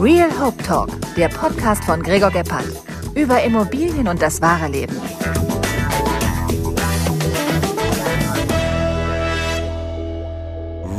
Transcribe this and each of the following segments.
Real Hope Talk, der Podcast von Gregor Gebhardt. Über Immobilien und das wahre Leben.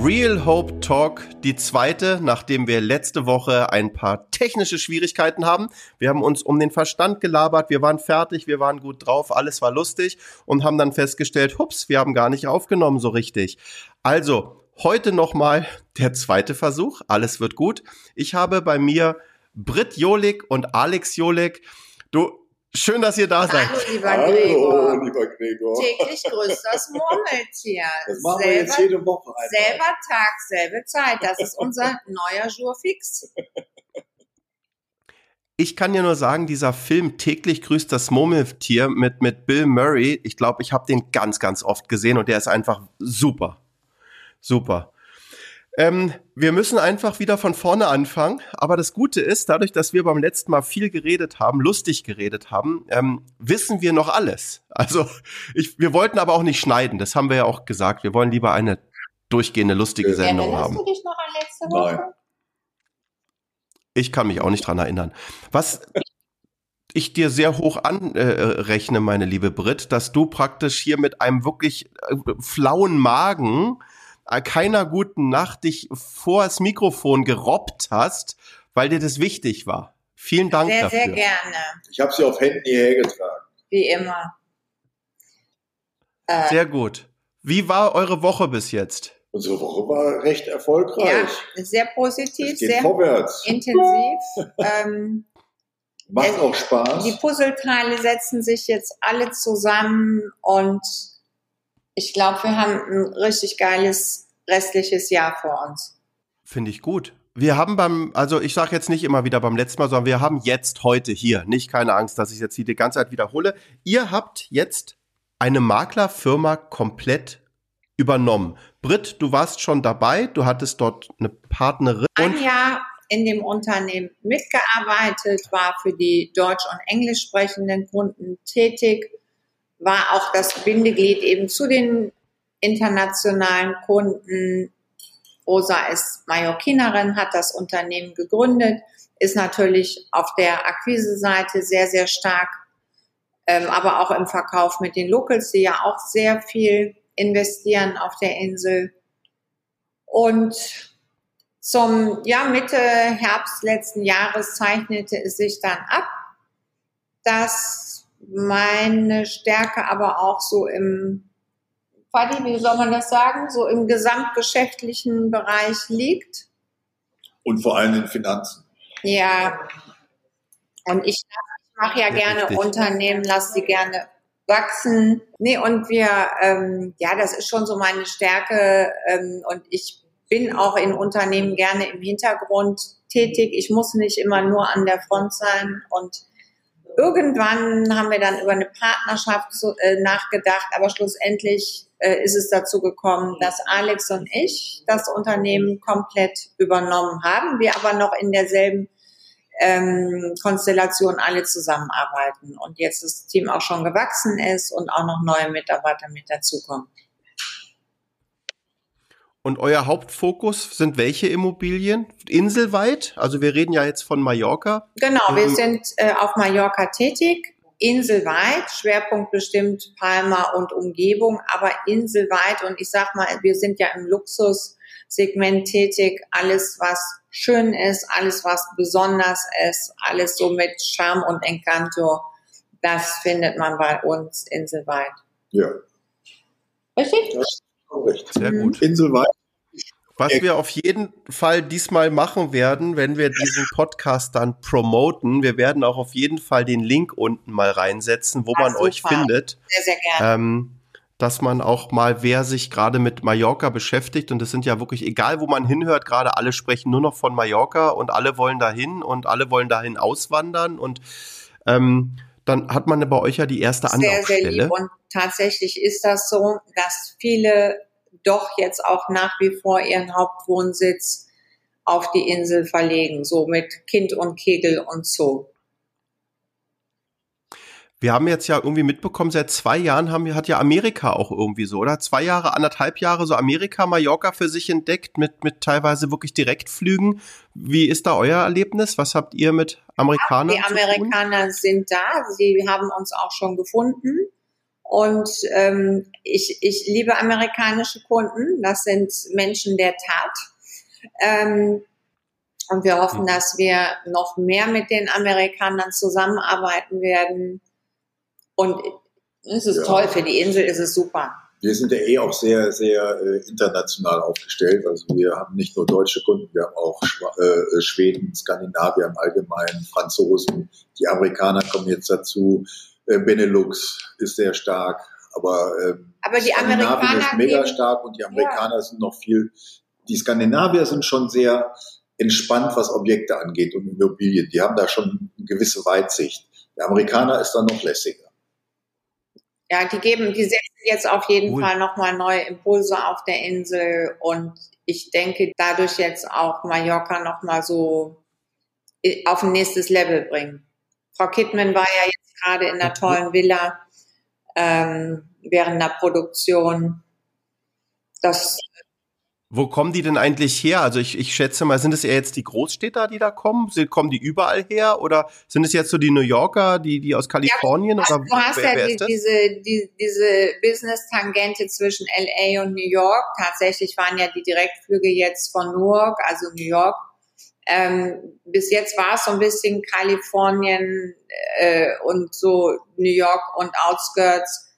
Real Hope Talk, die zweite, nachdem wir letzte Woche ein paar technische Schwierigkeiten haben. Wir haben uns um den Verstand gelabert, wir waren fertig, wir waren gut drauf, alles war lustig und haben dann festgestellt, hups, wir haben gar nicht aufgenommen so richtig. Also, heute nochmal der zweite Versuch, alles wird gut. Ich habe bei mir Britt Jolik und Alex Jolik. Du, Schön, dass ihr da seid. Hallo, lieber Hallo, Gregor. lieber Gregor. Täglich grüßt das Murmeltier. Das machen wir jetzt jede Woche einmal. selber Tag, selbe Zeit. Das ist unser neuer Jour fix. Ich kann ja nur sagen, dieser Film täglich grüßt das Murmeltier mit, mit Bill Murray, ich glaube, ich habe den ganz, ganz oft gesehen und der ist einfach super. Super. Ähm, wir müssen einfach wieder von vorne anfangen. Aber das Gute ist, dadurch, dass wir beim letzten Mal viel geredet haben, lustig geredet haben, ähm, wissen wir noch alles. Also ich, wir wollten aber auch nicht schneiden. Das haben wir ja auch gesagt. Wir wollen lieber eine durchgehende lustige Ja. Sendung Erinnerst haben. du dich noch an letzte Woche? Nein. Ich kann mich auch nicht dran erinnern. Was ich dir sehr hoch anrechne, meine liebe Brit, dass du praktisch hier mit einem wirklich äh, flauen Magen, äh, keiner guten Nacht dich vor das Mikrofon gerobbt hast, weil dir das wichtig war. Vielen Dank Sehr, dafür. sehr gerne. Ich habe sie auf Händen hierher getragen. Wie immer. Äh, Sehr gut. Wie war eure Woche bis jetzt? Unsere Woche war recht erfolgreich. ja, sehr positiv, sehr vorwärts. intensiv. ähm, Macht es- auch Spaß. die Puzzleteile setzen sich jetzt alle zusammen und ich glaube, wir haben ein richtig geiles restliches Jahr vor uns. Finde ich gut. Wir haben beim, also ich sage jetzt nicht immer wieder beim letzten Mal, sondern wir haben jetzt heute hier, nicht keine Angst, dass ich jetzt hier die ganze Zeit wiederhole. Ihr habt jetzt eine Maklerfirma komplett übernommen. Britt, du warst schon dabei, du hattest dort eine Partnerin Ein Jahr in dem Unternehmen mitgearbeitet, war für die deutsch- und englisch sprechenden Kunden tätig, war auch das Bindeglied eben zu den internationalen Kunden. Rosa ist Mallorquinerin, hat das Unternehmen gegründet, ist natürlich auf der Akquise-Seite sehr, sehr stark, ähm, aber auch im Verkauf mit den Locals, die ja auch sehr viel investieren auf der Insel. Und zum ja, Mitte Herbst letzten Jahres zeichnete es sich dann ab, dass meine Stärke aber auch so im, Fadi, wie soll man das sagen, so im gesamtgeschäftlichen Bereich liegt. Und vor allem in Finanzen. Ja. Und ich, ich mache ja, Ja, gerne richtig. Unternehmen, lasse sie gerne wachsen. Nee, und wir, ähm, ja, das ist schon so meine Stärke. Ähm, und ich bin auch in Unternehmen gerne im Hintergrund tätig. Ich muss nicht immer nur an der Front sein. Und irgendwann haben wir dann über eine Partnerschaft so, äh, nachgedacht, aber schlussendlich äh, ist es dazu gekommen, dass Alex und ich das Unternehmen komplett übernommen haben, wir aber noch in derselben ähm, Konstellation alle zusammenarbeiten und jetzt das Team auch schon gewachsen ist und auch noch neue Mitarbeiter mit dazukommen. Und euer Hauptfokus sind welche Immobilien? Inselweit? Also wir reden ja jetzt von Mallorca. Genau, wir Mhm. sind äh, auf Mallorca tätig, inselweit, Schwerpunkt bestimmt Palma und Umgebung, aber inselweit und ich sag mal, wir sind ja im Luxussegment tätig, alles was schön ist, alles was besonders ist, alles so mit Charme und Encanto, das findet man bei uns inselweit. Ja, Richtig? das korrekt. Sehr Mhm. gut. Inselweit. Was wir auf jeden Fall diesmal machen werden, wenn wir diesen Podcast dann promoten, wir werden auch auf jeden Fall den Link unten mal reinsetzen, wo Ah, man euch super. findet, Sehr, sehr gerne. ähm, dass man auch mal, wer sich gerade mit Mallorca beschäftigt, und das sind ja wirklich, egal wo man hinhört, gerade alle sprechen nur noch von Mallorca und alle wollen dahin und alle wollen dahin auswandern und ähm, dann hat man bei euch ja die erste sehr, sehr lieb. Und tatsächlich ist das so, dass viele doch jetzt auch nach wie vor ihren Hauptwohnsitz auf die Insel verlegen, so mit Kind und Kegel und so. Wir haben jetzt ja irgendwie mitbekommen, seit zwei Jahren haben, hat ja Amerika auch irgendwie so, oder? Zwei Jahre, anderthalb Jahre so Amerika, Mallorca für sich entdeckt mit, mit teilweise wirklich Direktflügen. Wie ist da euer Erlebnis? Was habt ihr mit Amerikanern Die Amerikaner sind da. Sie haben uns auch schon gefunden. Und ähm, ich, ich liebe amerikanische Kunden. Das sind Menschen der Tat. Ähm, und wir hoffen, dass wir noch mehr mit den Amerikanern zusammenarbeiten werden. Und es ist Ja. toll, für die Insel ist es super. Wir sind ja eh auch sehr, sehr äh, international aufgestellt. Also wir haben nicht nur deutsche Kunden, wir haben auch Schwa äh, Schweden, Skandinavier im Allgemeinen, Franzosen. Die Amerikaner kommen jetzt dazu. Äh, Benelux ist sehr stark, aber ähm, Aber die Amerikaner ist mega stark und die Amerikaner sind noch viel. Die Skandinavier sind schon sehr entspannt, was Objekte angeht und Immobilien. Die haben da schon eine gewisse Weitsicht. Der Amerikaner ist dann noch lässiger. Ja, die geben, die setzen jetzt auf jeden Cool. Fall nochmal neue Impulse auf der Insel und ich denke, dadurch jetzt auch Mallorca nochmal so i- auf ein nächstes Level bringen. Frau Kittmann war ja jetzt gerade in einer tollen Villa ähm, während der Produktion. Das Wo kommen die denn eigentlich her? Also ich, ich schätze mal, sind es eher jetzt die Großstädter, die da kommen? Sind, kommen die überall her? Oder sind es jetzt so die New Yorker, die, die aus Kalifornien? Also, oder du hast wer, ja wer die, diese, die, diese Business-Tangente zwischen LA und New York. Tatsächlich waren ja die Direktflüge jetzt von Newark, also New York. Ähm, bis jetzt war es so ein bisschen Kalifornien äh, und so New York und Outskirts.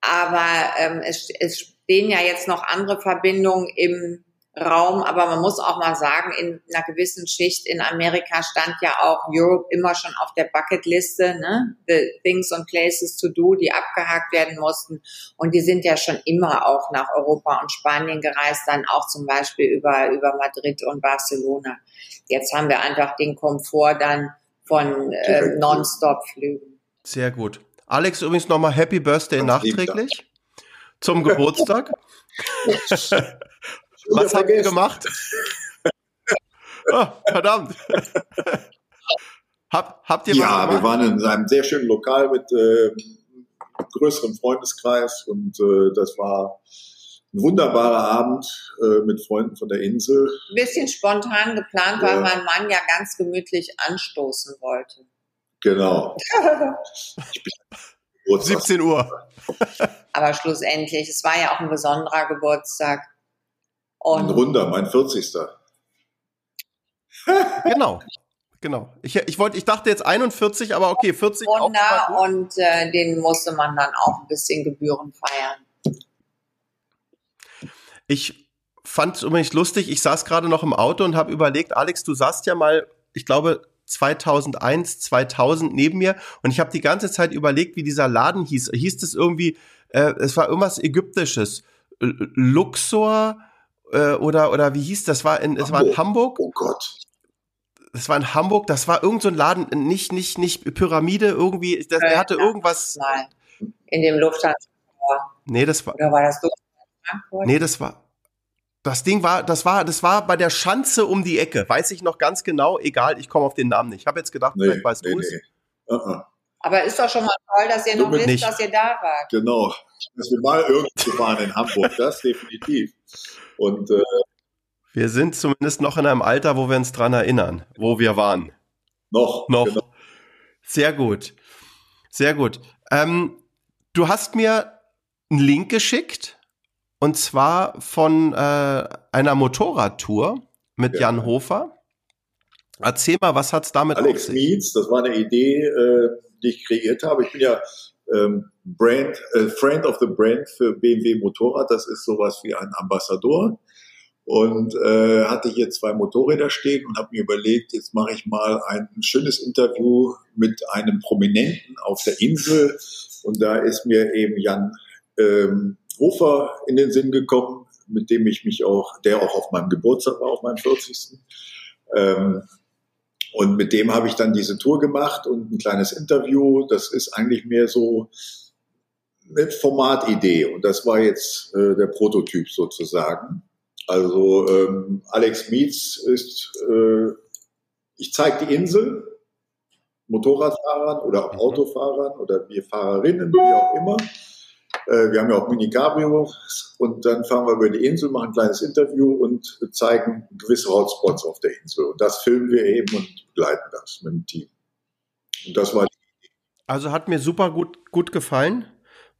Aber ähm, es, es stehen ja jetzt noch andere Verbindungen im Raum, aber man muss auch mal sagen, in einer gewissen Schicht in Amerika stand ja auch Europe immer schon auf der Bucketliste, ne? The things and places to do, die abgehakt werden mussten. Und die sind ja schon immer auch nach Europa und Spanien gereist, dann auch zum Beispiel über, über Madrid und Barcelona. Jetzt haben wir einfach den Komfort dann von äh. Non-Stop-Flügen. Sehr gut. Alex, übrigens nochmal Happy Birthday Ganz lieb, nachträglich zum Geburtstag. Was habt ihr gemacht? Ah, verdammt. Hab, habt ihr Ja, wir waren in einem sehr schönen Lokal mit äh, größerem Freundeskreis und äh, das war ein wunderbarer Abend äh, mit Freunden von der Insel. Ein bisschen spontan geplant, weil mein Mann ja ganz gemütlich anstoßen wollte. Genau. Geburtstag. 17 Uhr. Aber schlussendlich, es war ja auch ein besonderer Geburtstag. Ein Und Runder, mein 40. Genau. Genau. Ich, ich wollte, ich dachte jetzt 41, aber okay, 40 auch schon mal Wunder und äh, den musste man dann auch ein bisschen Gebühren feiern. Ich fand es übrigens lustig, ich saß gerade noch im Auto und habe überlegt, Alex, du saßt ja mal, ich glaube, 2001, 2000 neben mir und ich habe die ganze Zeit überlegt, wie dieser Laden hieß. Hieß es irgendwie, äh, es war irgendwas Ägyptisches. Luxor äh, oder, oder wie hieß das? War in, es war in Hamburg. Oh Gott. Das war in Hamburg, das war irgend so ein Laden, nicht, nicht, nicht Pyramide, irgendwie, das, der hatte irgendwas. Mal in dem Lufthansa. Nee, das war, Oder war das Lufthansa Frankfurt? Nee, das war. Das Ding war, das war, das war bei der Schanze um die Ecke. Weiß ich noch ganz genau. Egal, ich komme auf den Namen nicht. Ich habe jetzt gedacht, Nee, vielleicht weißt nee, du es. nee. Uh -uh. Aber ist doch schon mal toll, dass ihr noch Somit wisst, nicht. dass ihr da wart. Genau. Dass wir mal irgendwo waren in Hamburg, das definitiv. Und äh, Wir sind zumindest noch in einem Alter, wo wir uns dran erinnern, wo wir waren. noch. Noch. Genau. Sehr gut. Sehr gut. Ähm, du hast mir einen Link geschickt und zwar von äh, einer Motorradtour mit Ja. Jan Hofer. Erzähl mal, was hat's damit auf Alex sich? Meets, das war eine Idee, äh, die ich kreiert habe. Ich bin ja ähm, Brand, äh, Friend of the Brand für BMW Motorrad. Das ist sowas wie ein Ambassador. Und äh, hatte hier zwei Motorräder stehen und habe mir überlegt, jetzt mache ich mal ein schönes Interview mit einem Prominenten auf der Insel. Und da ist mir eben Jan ähm, Hofer in den Sinn gekommen, mit dem ich mich auch, der auch auf meinem Geburtstag war, auf meinem 40. Ähm, und mit dem habe ich dann diese Tour gemacht und ein kleines Interview. Das ist eigentlich mehr so eine Formatidee. Und das war jetzt äh, der Prototyp sozusagen. Also ähm, Alex Meets ist, äh, ich zeige die Insel Motorradfahrern oder auch Autofahrern oder wir Fahrerinnen, wie auch immer. Äh, wir haben ja auch Mini-Cabrios und dann fahren wir über die Insel, machen ein kleines Interview und zeigen gewisse Hotspots auf der Insel. Und das filmen wir eben und begleiten das mit dem Team. Und das war also hat mir super gut, gut gefallen,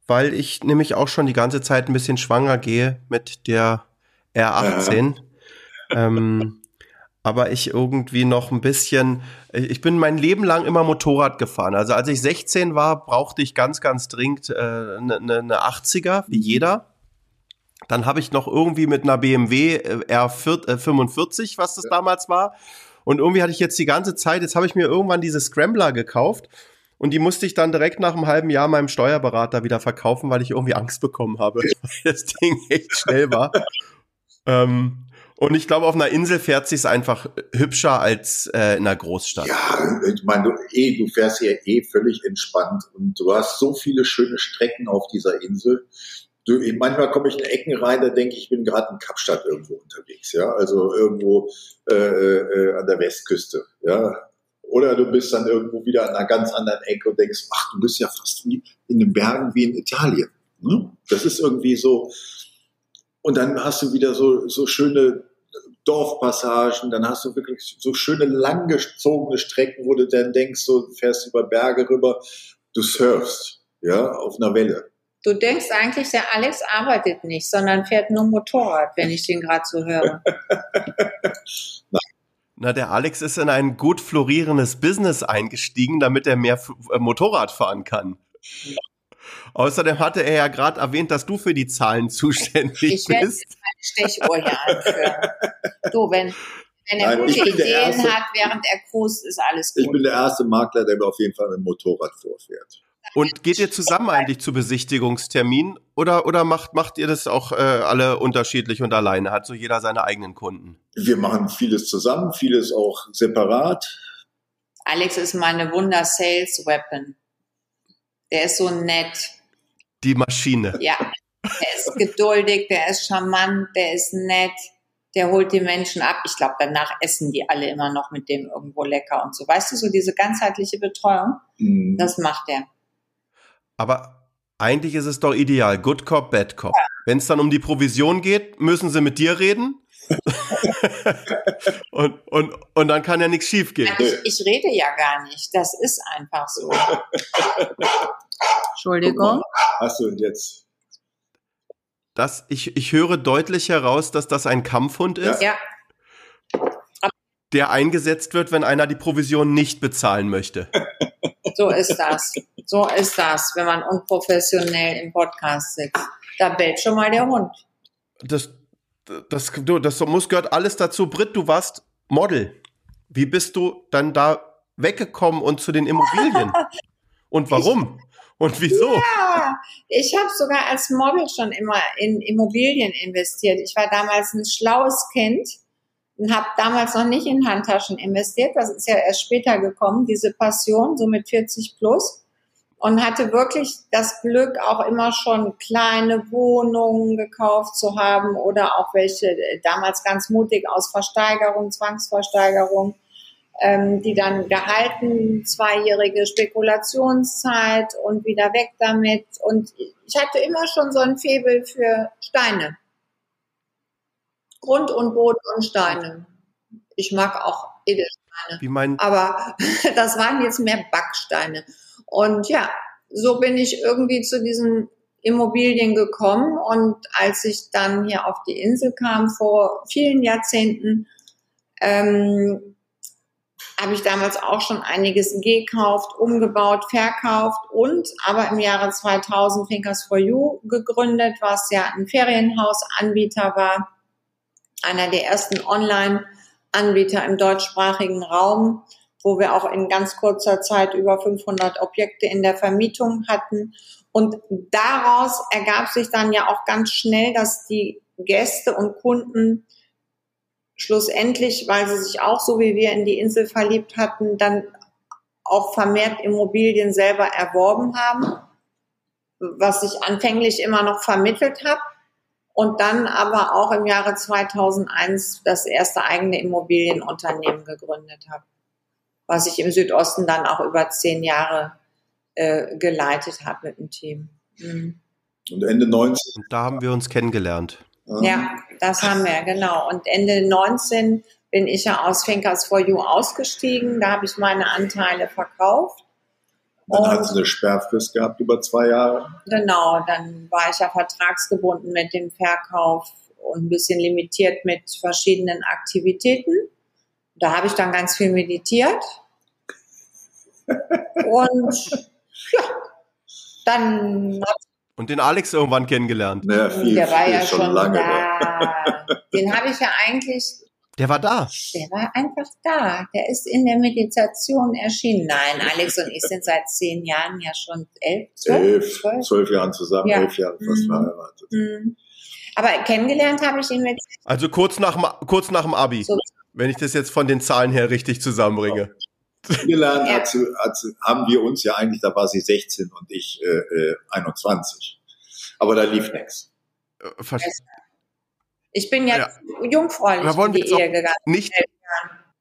weil ich nämlich auch schon die ganze Zeit ein bisschen schwanger gehe mit der R18. Ja. Ähm, aber ich irgendwie noch ein bisschen, ich bin mein Leben lang immer Motorrad gefahren. Also als ich 16 war, brauchte ich ganz, ganz dringend eine äh, ne, ne, ne 80er, wie mhm. jeder. Dann habe ich noch irgendwie mit einer BMW äh, R45, was das ja. damals war. Und irgendwie hatte ich jetzt die ganze Zeit, jetzt habe ich mir irgendwann diese Scrambler gekauft. Und die musste ich dann direkt nach einem halben Jahr meinem Steuerberater wieder verkaufen, weil ich irgendwie Angst bekommen habe, weil das Ding echt schnell war. ähm, und ich glaube, auf einer Insel fährt sich einfach hübscher als äh, in einer Großstadt. Ja, ich meine, du, eh, du fährst hier eh völlig entspannt und du hast so viele schöne Strecken auf dieser Insel. Du, manchmal komme ich in Ecken rein, da denke ich, ich bin gerade in Kapstadt irgendwo unterwegs, ja, also irgendwo äh, äh, an der Westküste, ja. Oder du bist dann irgendwo wieder an einer ganz anderen Ecke und denkst, ach, du bist ja fast wie in den Bergen wie in Italien. Ne? Das ist irgendwie so. Und dann hast du wieder so, so schöne Dorfpassagen, dann hast du wirklich so schöne langgezogene Strecken, wo du dann denkst, so du fährst über Berge rüber, du surfst, ja, auf einer Welle. Du denkst eigentlich, der Alex arbeitet nicht, sondern fährt nur Motorrad, wenn ich den gerade so höre. Na, der Alex ist in ein gut florierendes Business eingestiegen, damit er mehr äh, Motorrad fahren kann. Außerdem hatte er ja gerade erwähnt, dass du für die Zahlen zuständig ich bist. Ich meine Stechuhr hier anführen. Du, wenn, wenn er Nein, gute Ideen erste, hat, während er cruist, ist alles gut. Ich bin der erste Makler, der mir auf jeden Fall mit dem Motorrad vorfährt. Und geht ihr zusammen eigentlich zu Besichtigungsterminen oder, oder macht, macht ihr das auch äh, alle unterschiedlich und alleine? Hat so jeder seine eigenen Kunden? Wir machen vieles zusammen, vieles auch separat. Alex ist meine Wunder-Sales-Weapon. Der ist so nett. Die Maschine. Ja. Der ist geduldig, der ist charmant, der ist nett, der holt die Menschen ab. Ich glaube, danach essen die alle immer noch mit dem irgendwo lecker und so. Weißt du, so diese ganzheitliche Betreuung, mhm. das macht er. Aber eigentlich ist es doch ideal. Good Cop, Bad Cop. Ja. Wenn es dann um die Provision geht, müssen sie mit dir reden. und, und, und dann kann ja nichts schiefgehen. Ich, ich rede ja gar nicht. Das ist einfach so. Entschuldigung. Hast du jetzt? Das, ich, ich höre deutlich heraus, dass das ein Kampfhund ist. Ja. Der eingesetzt wird, wenn einer die Provision nicht bezahlen möchte. So ist das. So ist das, wenn man unprofessionell im Podcast sitzt. Da bellt schon mal der Hund. Das, das, du, das muss gehört alles dazu. Brit, du warst Model. Wie bist du dann da weggekommen und zu den Immobilien? und warum? Und wieso? Ja, ich habe sogar als Model schon immer in Immobilien investiert. Ich war damals ein schlaues Kind und habe damals noch nicht in Handtaschen investiert. Das ist ja erst später gekommen, diese Passion, so mit 40 plus und hatte wirklich das Glück, auch immer schon kleine Wohnungen gekauft zu haben oder auch welche äh, damals ganz mutig aus Versteigerung, Zwangsversteigerung, ähm, die dann gehalten, zweijährige Spekulationszeit und wieder weg damit. Und ich hatte immer schon so ein Febel für Steine. Grund und Boden und Steine. Ich mag auch Edelsteine. Wie mein aber das waren jetzt mehr Backsteine. Und ja, so bin ich irgendwie zu diesen Immobilien gekommen. Und als ich dann hier auf die Insel kam vor vielen Jahrzehnten, ähm, habe ich damals auch schon einiges gekauft, umgebaut, verkauft und aber im Jahre 2000 Thinkers for You gegründet, was ja ein Ferienhausanbieter war, einer der ersten Online-Anbieter im deutschsprachigen Raum wo wir auch in ganz kurzer Zeit über 500 Objekte in der Vermietung hatten. Und daraus ergab sich dann ja auch ganz schnell, dass die Gäste und Kunden schlussendlich, weil sie sich auch so wie wir in die Insel verliebt hatten, dann auch vermehrt Immobilien selber erworben haben, was ich anfänglich immer noch vermittelt habe und dann aber auch im Jahre 2001 das erste eigene Immobilienunternehmen gegründet habe. Was ich im Südosten dann auch über zehn Jahre äh, geleitet habe mit dem Team. Mhm. Und Ende 19. Und da haben wir uns kennengelernt. Ja, das haben wir, genau. Und Ende 19 bin ich ja aus Finkers for You ausgestiegen. Da habe ich meine Anteile verkauft. Dann hat sie eine Sperrfrist gehabt über zwei Jahre. Genau, dann war ich ja vertragsgebunden mit dem Verkauf und ein bisschen limitiert mit verschiedenen Aktivitäten. Da habe ich dann ganz viel meditiert. und ja, dann und den Alex irgendwann kennengelernt. Ja, viel, der war viel ja schon schon lange. da. Den habe ich ja eigentlich, Der war da. der war einfach da. Der ist in der Meditation erschienen. Nein, Alex und ich sind seit zehn Jahren ja schon elf, zwölf, Elf, zwölf. zwölf Jahren zusammen, Ja. elf Jahre fast Mhm. verheiratet. Mhm. Aber kennengelernt habe ich ihn mit Also kurz nach, dem- kurz nach dem Abi. so Wenn ich das jetzt von den Zahlen her richtig zusammenbringe. Kennengelernt Ja. hat hat haben wir uns ja eigentlich, da war sie 16 und ich äh, äh, 21. Aber da lief nichts. Äh, Ich bin ja, Ja. jungfräulich Da wollen in wir die Ehe gegangen. Nicht.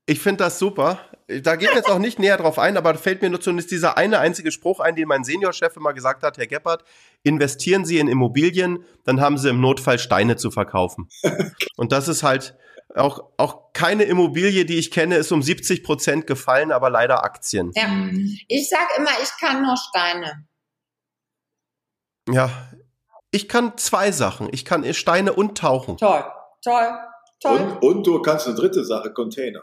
Ich finde das super. Da geht jetzt auch nicht näher drauf ein, aber da fällt mir nur zumindest dieser eine einzige Spruch ein, den mein Seniorchef immer gesagt hat, Herr Geppert, investieren Sie in Immobilien, dann haben Sie im Notfall Steine zu verkaufen. Und das ist halt auch, auch keine Immobilie, die ich kenne, ist um 70 Prozent gefallen, aber leider Aktien. Ja. Ich sag immer, ich kann nur Steine. Ja. Ich kann zwei Sachen. Ich kann Steine und tauchen. Toll, toll, toll. Und, und du kannst eine dritte Sache, Container.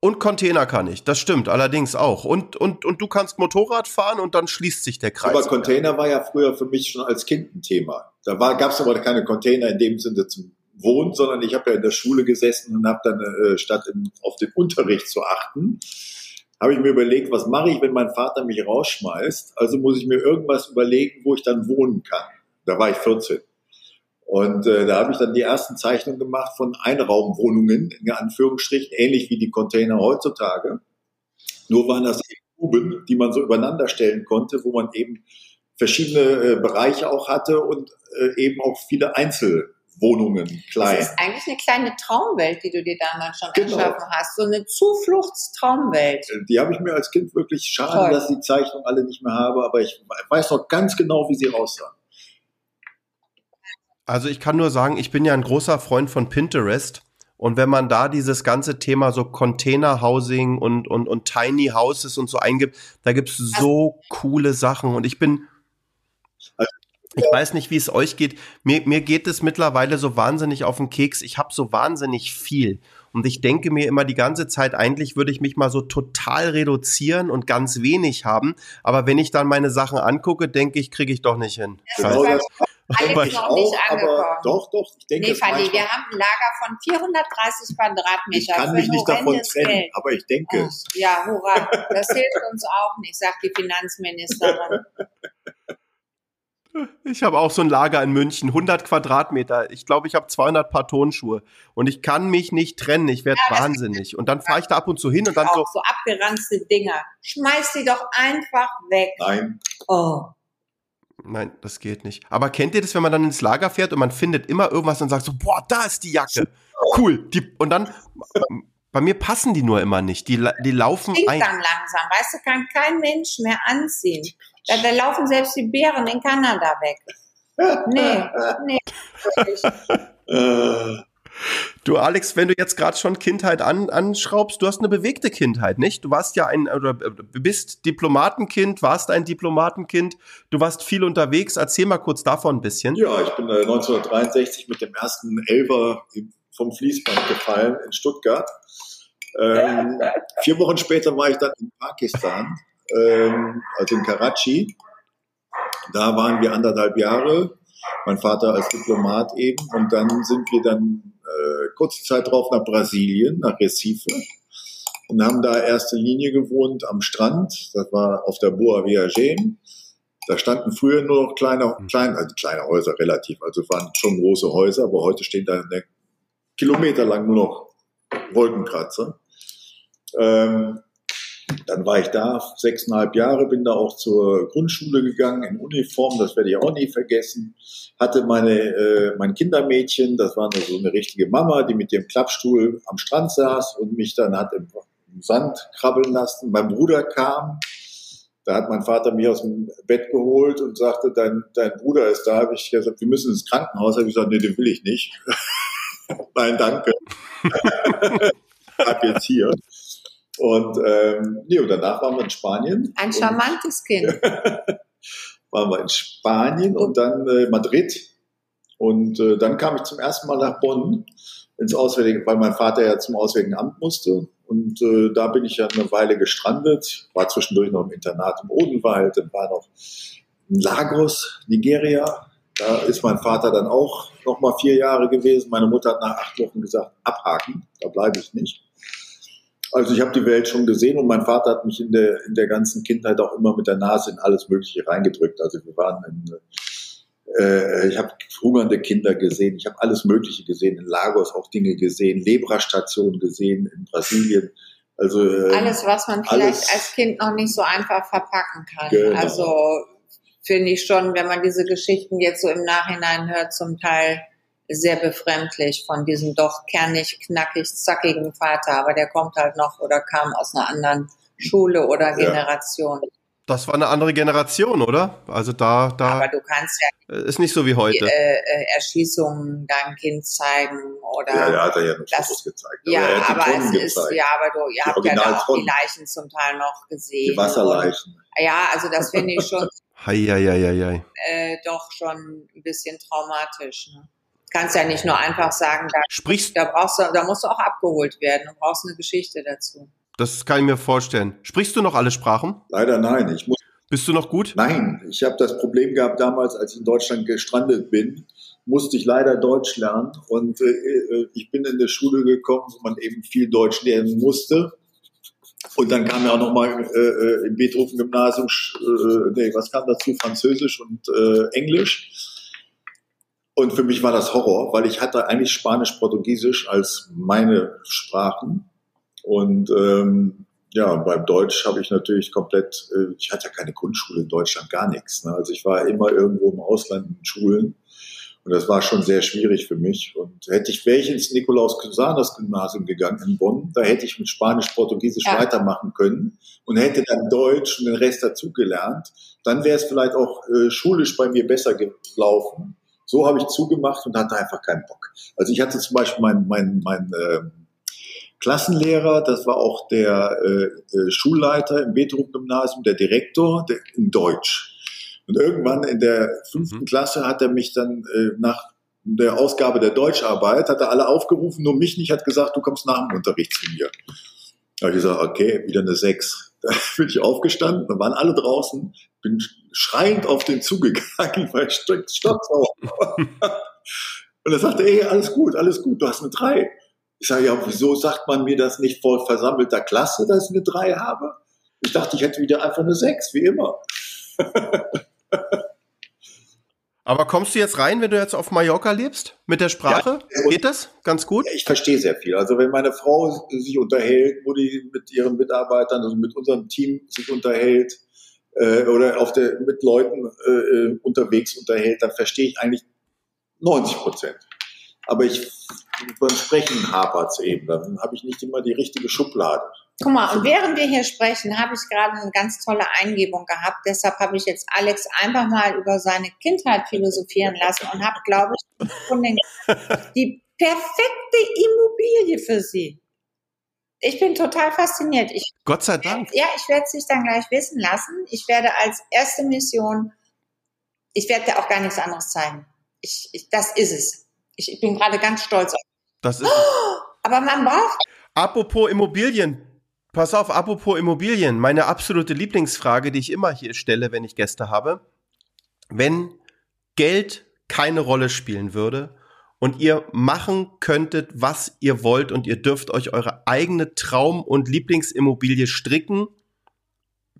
Und Container kann ich. Das stimmt allerdings auch. Und, und, und du kannst Motorrad fahren und dann schließt sich der Kreis. Aber Container war ja früher für mich schon als Kind ein Thema. Da gab es aber keine Container in dem Sinne zum Wohnen, sondern ich habe ja in der Schule gesessen und habe dann äh, statt im, auf den Unterricht zu achten, habe ich mir überlegt, was mache ich, wenn mein Vater mich rausschmeißt? Also muss ich mir irgendwas überlegen, wo ich dann wohnen kann. Da war ich 14. Und äh, da habe ich dann die ersten Zeichnungen gemacht von Einraumwohnungen, in Anführungsstrichen, ähnlich wie die Container heutzutage. Nur waren das eben Kuben, die man so übereinander stellen konnte, wo man eben verschiedene äh, Bereiche auch hatte und äh, eben auch viele Einzelwohnungen, Das klein. ist eigentlich eine kleine Traumwelt, die du dir damals schon Genau. erschaffen hast. So eine Zufluchtstraumwelt. Die habe ich mir als Kind wirklich schade, Toll. dass ich die Zeichnung alle nicht mehr habe, aber ich weiß noch ganz genau, wie sie aussahen. Also ich kann nur sagen, ich bin ja ein großer Freund von Pinterest. Und wenn man da dieses ganze Thema so Container Housing und, und, und Tiny Houses und so eingibt, da gibt's so coole Sachen. Und ich bin, ich weiß nicht, wie es euch geht. Mir, mir geht es mittlerweile so wahnsinnig auf den Keks. Ich habe so wahnsinnig viel. Und ich denke mir immer die ganze Zeit, eigentlich würde ich mich mal so total reduzieren und ganz wenig haben. Aber wenn ich dann meine Sachen angucke, denke ich, kriege ich doch nicht hin. Genau das Alex Aber noch nicht auch, angekommen. doch, doch, ich denke, Nee, manchmal- wir haben ein Lager von 430 Quadratmeter. ich kann mich nicht davon trennen, Geld. aber ich denke Oh, es. ja, hurra. Das hilft uns auch nicht, sagt die Finanzministerin. Ich habe auch so ein Lager in München, 100 Quadratmeter. Ich glaube, ich habe 200 Paar Tonschuhe. Und ich kann mich nicht trennen. Ich werde Ja, wahnsinnig. Und dann fahre ich da ab und zu hin und dann so, auch so abgeranzte Dinger. Schmeiß die doch einfach weg. Nein, Oh. nein, das geht nicht. Aber kennt ihr das, wenn man dann ins Lager fährt und man findet immer irgendwas und sagt so, boah, da ist die Jacke. Cool. Die, und dann, bei mir passen die nur immer nicht. Die, die laufen ein. dann langsam. Weißt du, kann kein Mensch mehr anziehen. Da, da laufen selbst die Bären in Kanada weg. Nee, nee. wirklich. äh, Du, Alex, wenn du jetzt gerade schon Kindheit an, anschraubst, du hast eine bewegte Kindheit, nicht? Du warst ja ein, oder äh, bist Diplomatenkind, warst ein Diplomatenkind, du warst viel unterwegs. Erzähl mal kurz davon ein bisschen. ja, ich bin äh, 1963 mit dem ersten Elver vom Fließband gefallen in Stuttgart. Ähm, vier Wochen später war ich dann in Pakistan, ähm, also in Karachi. Da waren wir anderthalb Jahre, mein Vater als Diplomat eben, und dann sind wir dann äh, kurze Zeit drauf nach Brasilien, nach Recife, und haben da erste Linie gewohnt am Strand. Das war auf der Boa Viagem. Da standen früher nur noch kleine, kleine, also kleine Häuser relativ, also es waren schon große Häuser, aber heute stehen da eine Kilometer lang nur noch Wolkenkratzer. Ähm, dann war ich da sechseinhalb Jahre, bin da auch zur Grundschule gegangen in Uniform, das werde ich auch nie vergessen. Hatte meine, äh, mein Kindermädchen, das war so eine richtige Mama, die mit dem Klappstuhl am Strand saß und mich dann hat im Sand krabbeln lassen. Mein Bruder kam, da hat mein Vater mich aus dem Bett geholt und sagte, dein, dein Bruder ist da. Habe ich gesagt, wir müssen ins Krankenhaus. Habe ich gesagt, nee, den will ich nicht. Nein, danke. Ab jetzt hier. Und, ähm, nee, und danach waren wir in Spanien. Ein charmantes Kind. waren wir in Spanien und dann äh, Madrid. Und äh, dann kam ich zum ersten Mal nach Bonn ins Auswärtige, weil mein Vater ja zum Auswärtigen Amt musste. Und äh, da bin ich ja eine Weile gestrandet, war zwischendurch noch im Internat im Odenwald, dann war noch in Lagos, Nigeria. Da ist mein Vater dann auch noch mal vier Jahre gewesen. Meine Mutter hat nach acht Wochen gesagt, abhaken, da bleibe ich nicht. Also ich habe die Welt schon gesehen und mein Vater hat mich in der, in der ganzen Kindheit auch immer mit der Nase in alles Mögliche reingedrückt. Also wir waren in, äh, ich habe hungernde Kinder gesehen, ich habe alles Mögliche gesehen, in Lagos auch Dinge gesehen, Lebra-Stationen gesehen in Brasilien. Also äh, alles, was man vielleicht alles, als Kind noch nicht so einfach verpacken kann. Genau. Also finde ich schon, wenn man diese Geschichten jetzt so im Nachhinein hört, zum Teil sehr befremdlich von diesem doch kernig, knackig, zackigen Vater, aber der kommt halt noch oder kam aus einer anderen Schule oder Generation. Ja. Das war eine andere Generation, oder? Also da, da. Aber du kannst ja ist nicht so wie heute. Die, äh, äh, Erschießungen deinem Kind zeigen oder. Ja, ja, hat er ja nur Fotos gezeigt. Ja, aber, aber es ist, ja, aber du, ihr habt ja da auch die Leichen zum Teil noch gesehen. Die Wasserleichen. Und, ja, also das finde ich schon. hei, hei, hei, hei. Äh, doch schon ein bisschen traumatisch. Ne? Kannst ja nicht nur einfach sagen, da, Sprichst, da brauchst du, da musst du auch abgeholt werden und brauchst eine Geschichte dazu. Das kann ich mir vorstellen. Sprichst du noch alle Sprachen? Leider nein. Ich muss Bist du noch gut? Nein, ich habe das Problem gehabt damals, als ich in Deutschland gestrandet bin, musste ich leider Deutsch lernen und äh, äh ich bin in der Schule gekommen, wo man eben viel Deutsch lernen musste. Und dann kam ja auch nochmal äh, äh, im Beethoven-Gymnasium, äh, nee, was kam dazu? Französisch und äh, Englisch. Und für mich war das Horror, weil ich hatte eigentlich Spanisch, Portugiesisch als meine Sprachen. Und ähm, ja, beim Deutsch habe ich natürlich komplett, äh, ich hatte ja keine Grundschule in Deutschland, gar nichts. Ne? Also ich war immer irgendwo im Ausland in Schulen. Und das war schon sehr schwierig für mich. Und hätte ich, wäre ich ins Nikolaus Cusanas Gymnasium gegangen in Bonn, da hätte ich mit Spanisch, Portugiesisch ja. weitermachen können und hätte dann Deutsch und den Rest dazugelernt. Dann wäre es vielleicht auch äh, schulisch bei mir besser gelaufen. So habe ich zugemacht und hatte einfach keinen Bock. Also ich hatte zum Beispiel mein, mein, mein äh, Klassenlehrer, das war auch der äh, äh, Schulleiter im Beethoven-Gymnasium, der Direktor der, in Deutsch. Und irgendwann in der fünften mhm. Klasse hat er mich dann äh, nach der Ausgabe der Deutscharbeit, hat er alle aufgerufen, nur mich nicht, hat gesagt, du kommst nach dem Unterricht zu mir. Da habe ich gesagt, okay, wieder eine Sechs. Da bin ich aufgestanden, dann waren alle draußen, bin schreiend auf den zugegangen, weil ich stocksauer Und er sagte, ey, alles gut, alles gut, du hast eine Drei. Ich sage, ja, wieso sagt man mir das nicht vor versammelter Klasse, dass ich eine Drei habe? Ich dachte, ich hätte wieder einfach eine Sechs, wie immer. Aber kommst du jetzt rein, wenn du jetzt auf Mallorca lebst, mit der Sprache? Ja, Geht das ganz gut? Ich verstehe sehr viel. Also wenn meine Frau sich unterhält, wo die mit ihren Mitarbeitern, also mit unserem Team sich unterhält äh, oder auf der, mit Leuten äh, äh unterwegs unterhält, dann verstehe ich eigentlich 90 Prozent. Aber ich beim Sprechen hapert es eben. Dann habe ich nicht immer die richtige Schublade. Guck mal, und während wir hier sprechen, habe ich gerade eine ganz tolle Eingebung gehabt. Deshalb habe ich jetzt Alex einfach mal über seine Kindheit philosophieren lassen und habe, glaube ich, die perfekte Immobilie für sie. Ich bin total fasziniert. Ich, Gott sei Dank. Ja, ich werde es sich dann gleich wissen lassen. Ich werde als erste Mission, ich werde dir auch gar nichts anderes zeigen. Ich, ich, das ist es. Ich, ich bin gerade ganz stolz auf. Das ist. Oh, aber man braucht. Apropos Immobilien. Pass auf, apropos Immobilien, meine absolute Lieblingsfrage, die ich immer hier stelle, wenn ich Gäste habe. Wenn Geld keine Rolle spielen würde und ihr machen könntet, was ihr wollt und ihr dürft euch eure eigene Traum- und Lieblingsimmobilie stricken,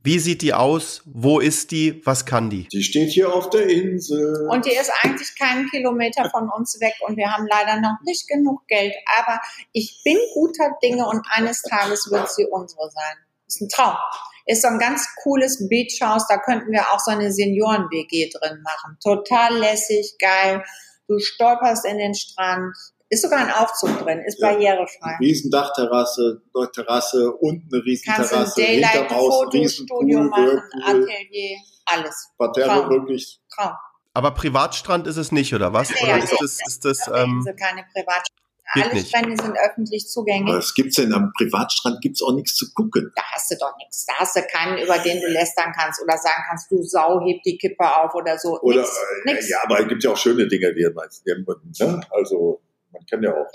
wie sieht die aus? Wo ist die? Was kann die? Die steht hier auf der Insel. Und die ist eigentlich keinen Kilometer von uns weg und wir haben leider noch nicht genug Geld. Aber ich bin guter Dinge und eines Tages wird sie unsere sein. Ist ein Traum. Ist so ein ganz cooles Beachhaus. Da könnten wir auch so eine Senioren-WG drin machen. Total lässig, geil. Du stolperst in den Strand. Ist sogar ein Aufzug drin, ist Ja. barrierefrei. Riesendachterrasse, Terrasse, unten eine Kannst ein Riesenterrasse, hinterm Haus ein Daylight-Fotostudio Riesenpool, machen, Whirlpool, Atelier, alles. Parterre wirklich. Traum. Aber Privatstrand ist es nicht, oder was? Ja, Oder ja, ist das, ist das, ähm, keine Privatstrände. geht Alle nicht. Strände sind öffentlich zugänglich. Was gibt's denn am Privatstrand? Gibt's auch nichts zu gucken. Da hast du doch nichts. Da hast du keinen, über den du lästern kannst oder sagen kannst, du Sau, heb die Kippe auf oder so. Oder nix, äh, nix. ja, aber es gibt ja auch schöne Dinge, wie ihr meinst. Ne? Also man kann ja auch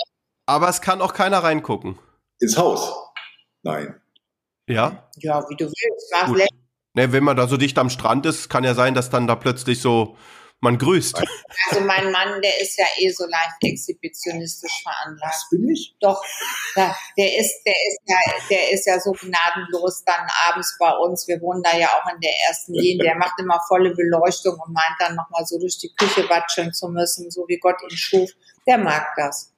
aber es kann auch keiner reingucken. ins Haus. Nein. Ja? Ja, wie du willst. Ne, wenn man da so dicht am Strand ist, kann ja sein, dass dann da plötzlich so man grüßt. Also mein Mann, der ist ja eh so leicht exhibitionistisch veranlagt. Das bin ich. Doch, ja, der ist, der ist ja, der ist ja so gnadenlos dann abends bei uns. Wir wohnen da ja auch in der ersten Linie. Der macht immer volle Beleuchtung und meint dann nochmal so durch die Küche watscheln zu müssen, so wie Gott ihn schuf. Der mag das.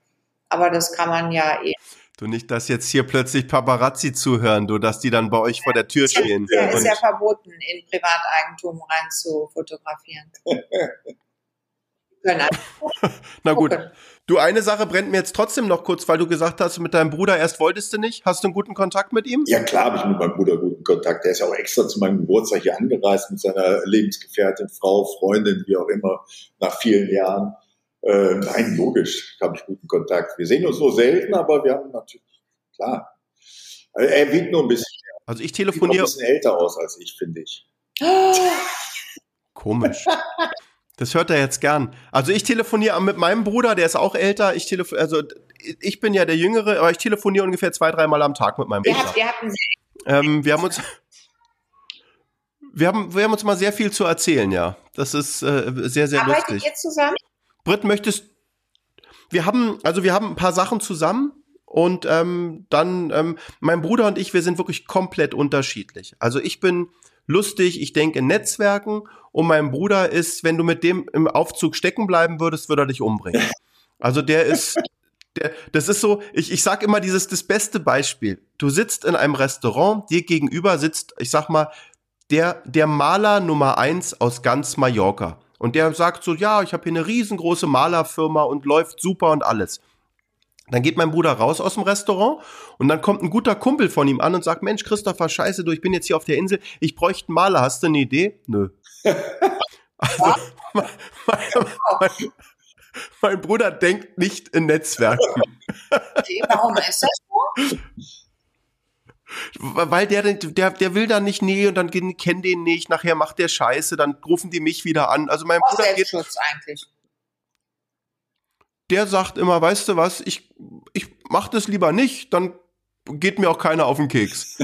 Aber das kann man ja eh. Du nicht, dass jetzt hier plötzlich Paparazzi zuhören, du, dass die dann bei euch vor der Tür stehen. Ja, ist Und, ja verboten, in Privateigentum rein zu fotografieren. Können na gut. Du, eine Sache brennt mir jetzt trotzdem noch kurz, weil du gesagt hast, mit deinem Bruder erst wolltest du nicht. Hast du einen guten Kontakt mit ihm? Ja klar habe ich mit meinem Bruder guten Kontakt. Der ist ja auch extra zu meinem Geburtstag hier angereist mit seiner Lebensgefährtin, Frau, Freundin, wie auch immer, nach vielen Jahren. Äh, nein, logisch habe ich guten Kontakt. Wir sehen uns nur selten, aber wir haben natürlich, klar. Also Er wiegt nur ein bisschen, Also ich sieht noch ein telefoniere. bisschen älter aus als ich, finde ich. Komisch. Das hört er jetzt gern. Also ich telefoniere mit meinem Bruder, der ist auch älter. Ich telefo also ich bin ja der Jüngere, aber ich telefoniere ungefähr zwei, dreimal am Tag mit meinem Bruder. habt einen Ähm, wir haben uns, wir haben, wir haben uns mal sehr viel zu erzählen, ja. Das ist äh, sehr, sehr Arbeitet lustig. ihr zusammen? Britt, möchtest, wir haben, also wir haben ein paar Sachen zusammen und ähm, dann, ähm, mein Bruder und ich, wir sind wirklich komplett unterschiedlich. Also ich bin lustig, ich denke in Netzwerken und mein Bruder ist, wenn du mit dem im Aufzug stecken bleiben würdest, würde er dich umbringen. Also der ist, der, das ist so, ich, ich sag immer dieses, das beste Beispiel. Du sitzt in einem Restaurant, dir gegenüber sitzt, ich sag mal, der, der Maler Nummer eins aus ganz Mallorca. Und der sagt so, ja, ich habe hier eine riesengroße Malerfirma und läuft super und alles. Dann geht mein Bruder raus aus dem Restaurant und dann kommt ein guter Kumpel von ihm an und sagt, Mensch, Christopher, scheiße, du, ich bin jetzt hier auf der Insel, ich bräuchte einen Maler, hast du eine Idee? Nö. Also, mein, mein, mein Bruder denkt nicht in Netzwerken, Okay, Warum ist das so? Weil der, der, der will dann nicht, nee, und dann kennen den nicht, nachher macht der Scheiße, dann rufen die mich wieder an. Also mein Aus Bruder geht Selbstschutz eigentlich. der sagt immer, weißt du was, ich, ich mach das lieber nicht, dann geht mir auch keiner auf den Keks.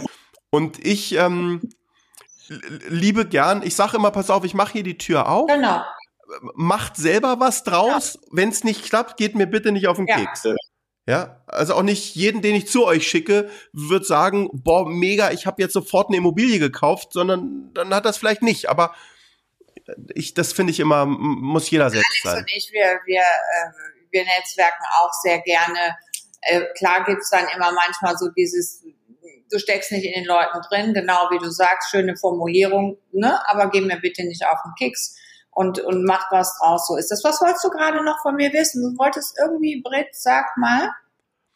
Und ich ähm, liebe gern, ich sage immer, pass auf, ich mache hier die Tür auf, Genau. macht selber was draus. Wenn es nicht klappt, geht mir bitte nicht auf den Ja. Keks. Ja, also auch nicht jeden, den ich zu euch schicke, wird sagen, boah, mega, ich habe jetzt sofort eine Immobilie gekauft, sondern dann hat das vielleicht nicht. Aber ich, das finde ich immer, muss jeder selbst Alex sein. und ich, wir, wir, äh, wir netzwerken auch sehr gerne. Äh, klar gibt's dann immer manchmal so dieses, du steckst nicht in den Leuten drin, genau wie du sagst, schöne Formulierung, ne? aber geh mir bitte nicht auf den Keks und, und mach was draus. So ist das. Was wolltest du gerade noch von mir wissen? Du wolltest irgendwie, Britt, sag mal.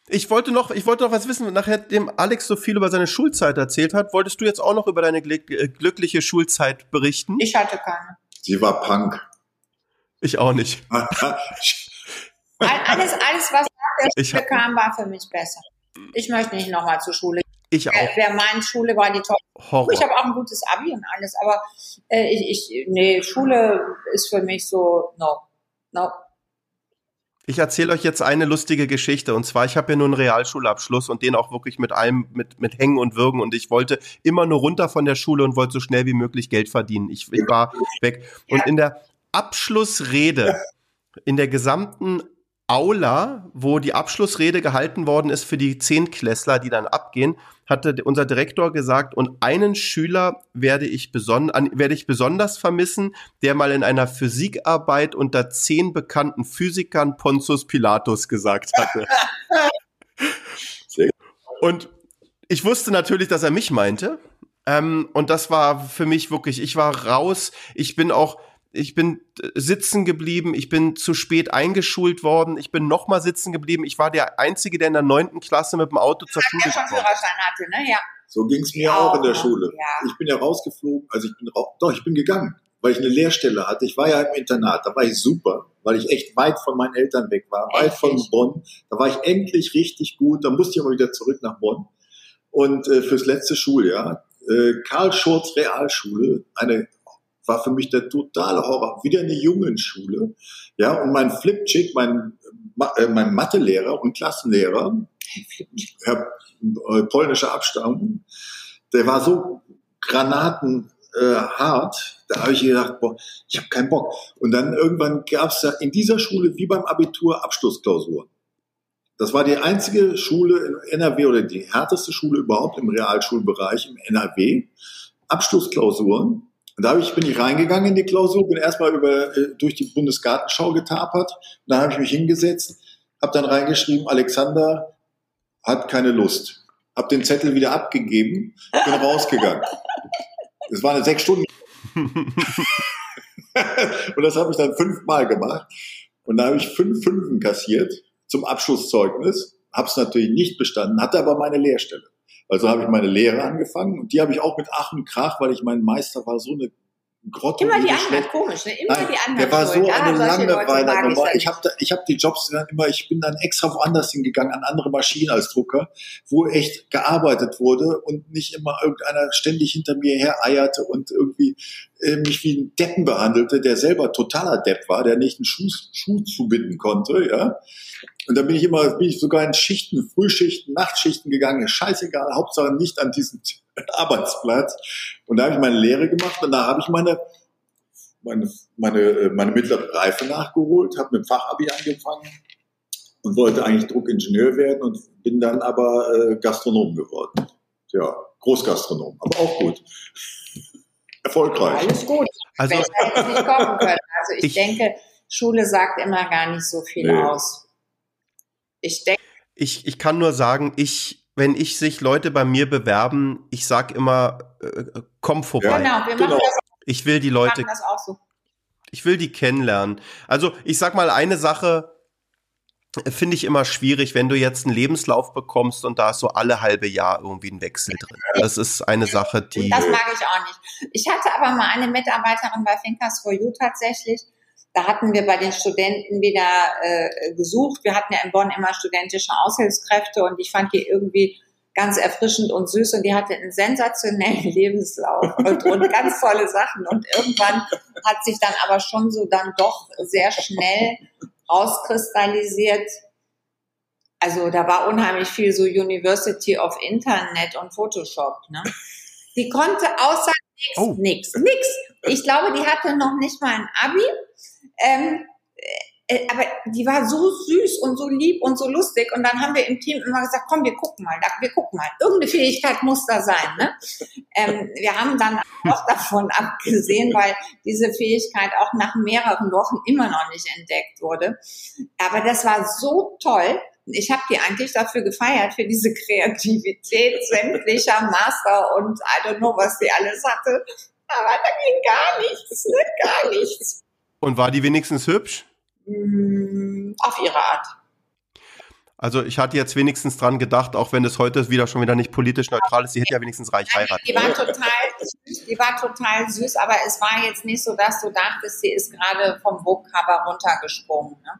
Ich wollte noch, ich wollte noch was wissen, nachdem Alex so viel über seine Schulzeit erzählt hat, wolltest du jetzt auch noch über deine äh, glückliche Schulzeit berichten? Ich hatte keine. Sie war Punk. Ich auch nicht. All- Alles, alles, was nach der Ich Schule kam, war für mich besser. Ich möchte nicht nochmal zur Schule. Ich auch. wer meint, Schule war die tolle Horror. Ich habe auch ein gutes Abi und alles, aber äh, ich, ich, nee, Schule ist für mich so, no, no. Ich erzähle euch jetzt eine lustige Geschichte. Und zwar, ich habe ja nur einen Realschulabschluss und den auch wirklich mit allem, mit, mit Hängen und Würgen. Und ich wollte immer nur runter von der Schule und wollte so schnell wie möglich Geld verdienen. Ich, ich war weg. Und in der Abschlussrede, in der gesamten Aula, wo die Abschlussrede gehalten worden ist für die Zehntklässler, die dann abgehen, hatte unser Direktor gesagt, und einen Schüler werde ich, beson an, werde ich besonders vermissen, der mal in einer Physikarbeit unter zehn bekannten Physikern Pontius Pilatus gesagt hatte. Und ich wusste natürlich, dass er mich meinte. Ähm, und das war für mich wirklich, ich war raus. Ich bin auch, ich bin äh, sitzen geblieben, ich bin zu spät eingeschult worden, ich bin nochmal sitzen geblieben. Ich war der Einzige, der in der neunten Klasse mit dem Auto zur Schule Der schon Führerschein hatte, ne? Ja. So ging es mir Ja, auch in der ja. Schule. Ja. Ich bin ja rausgeflogen, also ich bin doch, ich bin gegangen, weil ich eine Lehrstelle hatte. Ich war ja im Internat, da war ich super, weil ich echt weit von meinen Eltern weg war, weit Echt? von Bonn. Da war ich endlich richtig gut, da musste ich aber wieder zurück nach Bonn. Und äh, fürs letzte Schuljahr, äh, Karl Schurz Realschule, eine war für mich der totale Horror. Wieder eine Jungenschule. Ja, und mein Flipchick, mein, äh, mein Mathelehrer und Klassenlehrer, Herr äh, polnischer Abstammung, der war so granatenhart, äh, hart, da habe ich gedacht, boah, ich habe keinen Bock. Und dann irgendwann gab es da in dieser Schule wie beim Abitur Abschlussklausuren. Das war die einzige Schule in NRW oder die härteste Schule überhaupt im Realschulbereich im NRW. Abschlussklausuren. Und da ich, bin ich reingegangen in die Klausur, bin erstmal über, äh, durch die Bundesgartenschau getapert. Und dann habe ich mich hingesetzt, habe dann reingeschrieben, Alexander hat keine Lust. Hab den Zettel wieder abgegeben, bin rausgegangen. Es war eine sechs Stunden. und das habe ich dann fünfmal gemacht. Und da habe ich fünf Fünfen kassiert zum Abschlusszeugnis. Habe es natürlich nicht bestanden, hatte aber meine Lehrstelle. Also habe ich meine Lehre angefangen und die habe ich auch mit Ach und Krach, weil ich mein Meister war so eine Grotte. Immer die schlechte- komisch, ne? Immer Nein, die anderen. der war so. Ja, eine Langeweile. dann Ich habe ich hab die Jobs dann immer, ich bin dann extra woanders hingegangen, an andere Maschinen als Drucker, wo echt gearbeitet wurde und nicht immer irgendeiner ständig hinter mir her eierte und irgendwie äh, mich wie ein Deppen behandelte, der selber totaler Depp war, der nicht einen Schuh, Schuh zubinden konnte, ja. Und dann bin ich immer, bin ich sogar in Schichten, Frühschichten, Nachtschichten gegangen, scheißegal, Hauptsache nicht an diesem Arbeitsplatz. Und da habe ich meine Lehre gemacht und da habe ich meine meine, meine, äh, meine mittlere Reife nachgeholt, habe mit dem Fachabi angefangen und wollte eigentlich Druckingenieur werden und bin dann aber äh, Gastronom geworden. Ja, Großgastronom, aber auch gut. Erfolgreich. Alles gut. Also, Besser hätte es nicht kommen können. Also ich, Ich- denke, Schule sagt immer gar nicht so viel Nee. aus. Ich denke, ich, ich kann nur sagen, ich, wenn ich sich Leute bei mir bewerben, ich sag immer, äh, komm vorbei. Genau, wir genau. machen das, Ich will die Leute das auch so. Ich will die kennenlernen. Also ich sag mal, eine Sache äh, finde ich immer schwierig, wenn du jetzt einen Lebenslauf bekommst und da ist so alle halbe Jahr irgendwie ein Wechsel drin. Das ist eine Sache, die. Das mag ich auch nicht. Ich hatte aber mal eine Mitarbeiterin bei Thinkers for You tatsächlich. Da hatten wir bei den Studenten wieder äh, gesucht. Wir hatten ja in Bonn immer studentische Aushilfskräfte und ich fand die irgendwie ganz erfrischend und süß und die hatte einen sensationellen Lebenslauf und, und ganz tolle Sachen. Und irgendwann hat sich dann aber schon so dann doch sehr schnell rauskristallisiert. Also da war unheimlich viel so University of Internet und Photoshop. Ne? Die konnte außer nix, Oh. nix, nix. Ich glaube, die hatte noch nicht mal ein Abi. Ähm, äh, aber die war so süß und so lieb und so lustig. Und dann haben wir im Team immer gesagt, komm, wir gucken mal, wir gucken mal. Irgendeine Fähigkeit muss da sein. Ne? Ähm, wir haben dann auch davon abgesehen, weil diese Fähigkeit auch nach mehreren Wochen immer noch nicht entdeckt wurde. Aber das war so toll. Ich habe die eigentlich dafür gefeiert, für diese Kreativität sämtlicher Master und I don't know, was die alles hatte. Aber da ging gar nichts, ne? gar nichts. Und war die wenigstens hübsch? Mm, Auf ihre Art. Also ich hatte jetzt wenigstens dran gedacht, auch wenn es heute wieder schon wieder nicht politisch neutral ist, sie hätte ja wenigstens reich heiraten. Die war total süß, die war total süß, aber es war jetzt nicht so, dass du dachtest, sie ist gerade vom Vogue-Cover runtergesprungen. Ne?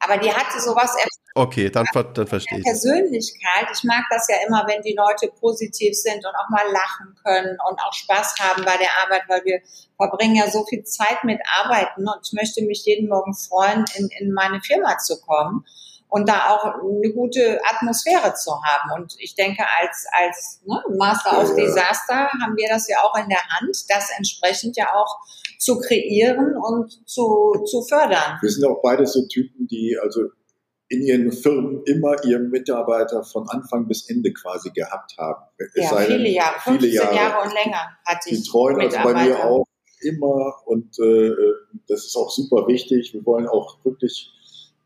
Aber die hatte sowas Okay, dann, dann verstehe ich. Persönlichkeit. Ich mag das ja immer, wenn die Leute positiv sind und auch mal lachen können und auch Spaß haben bei der Arbeit, weil wir verbringen ja so viel Zeit mit Arbeiten und ich möchte mich jeden Morgen freuen, in, in meine Firma zu kommen und da auch eine gute Atmosphäre zu haben. Und ich denke, als, als ne, Master of ja. Disaster haben wir das ja auch in der Hand, das entsprechend ja auch zu kreieren und zu, zu fördern. Wir sind auch beide so Typen, die also in ihren Firmen immer ihren Mitarbeiter von Anfang bis Ende quasi gehabt haben. Es Ja, sei denn, viele Jahre, viele 15 Jahre. Jahre. und länger hatte Die ich treuen also bei mir auch immer und äh, das ist auch super wichtig. Wir wollen auch wirklich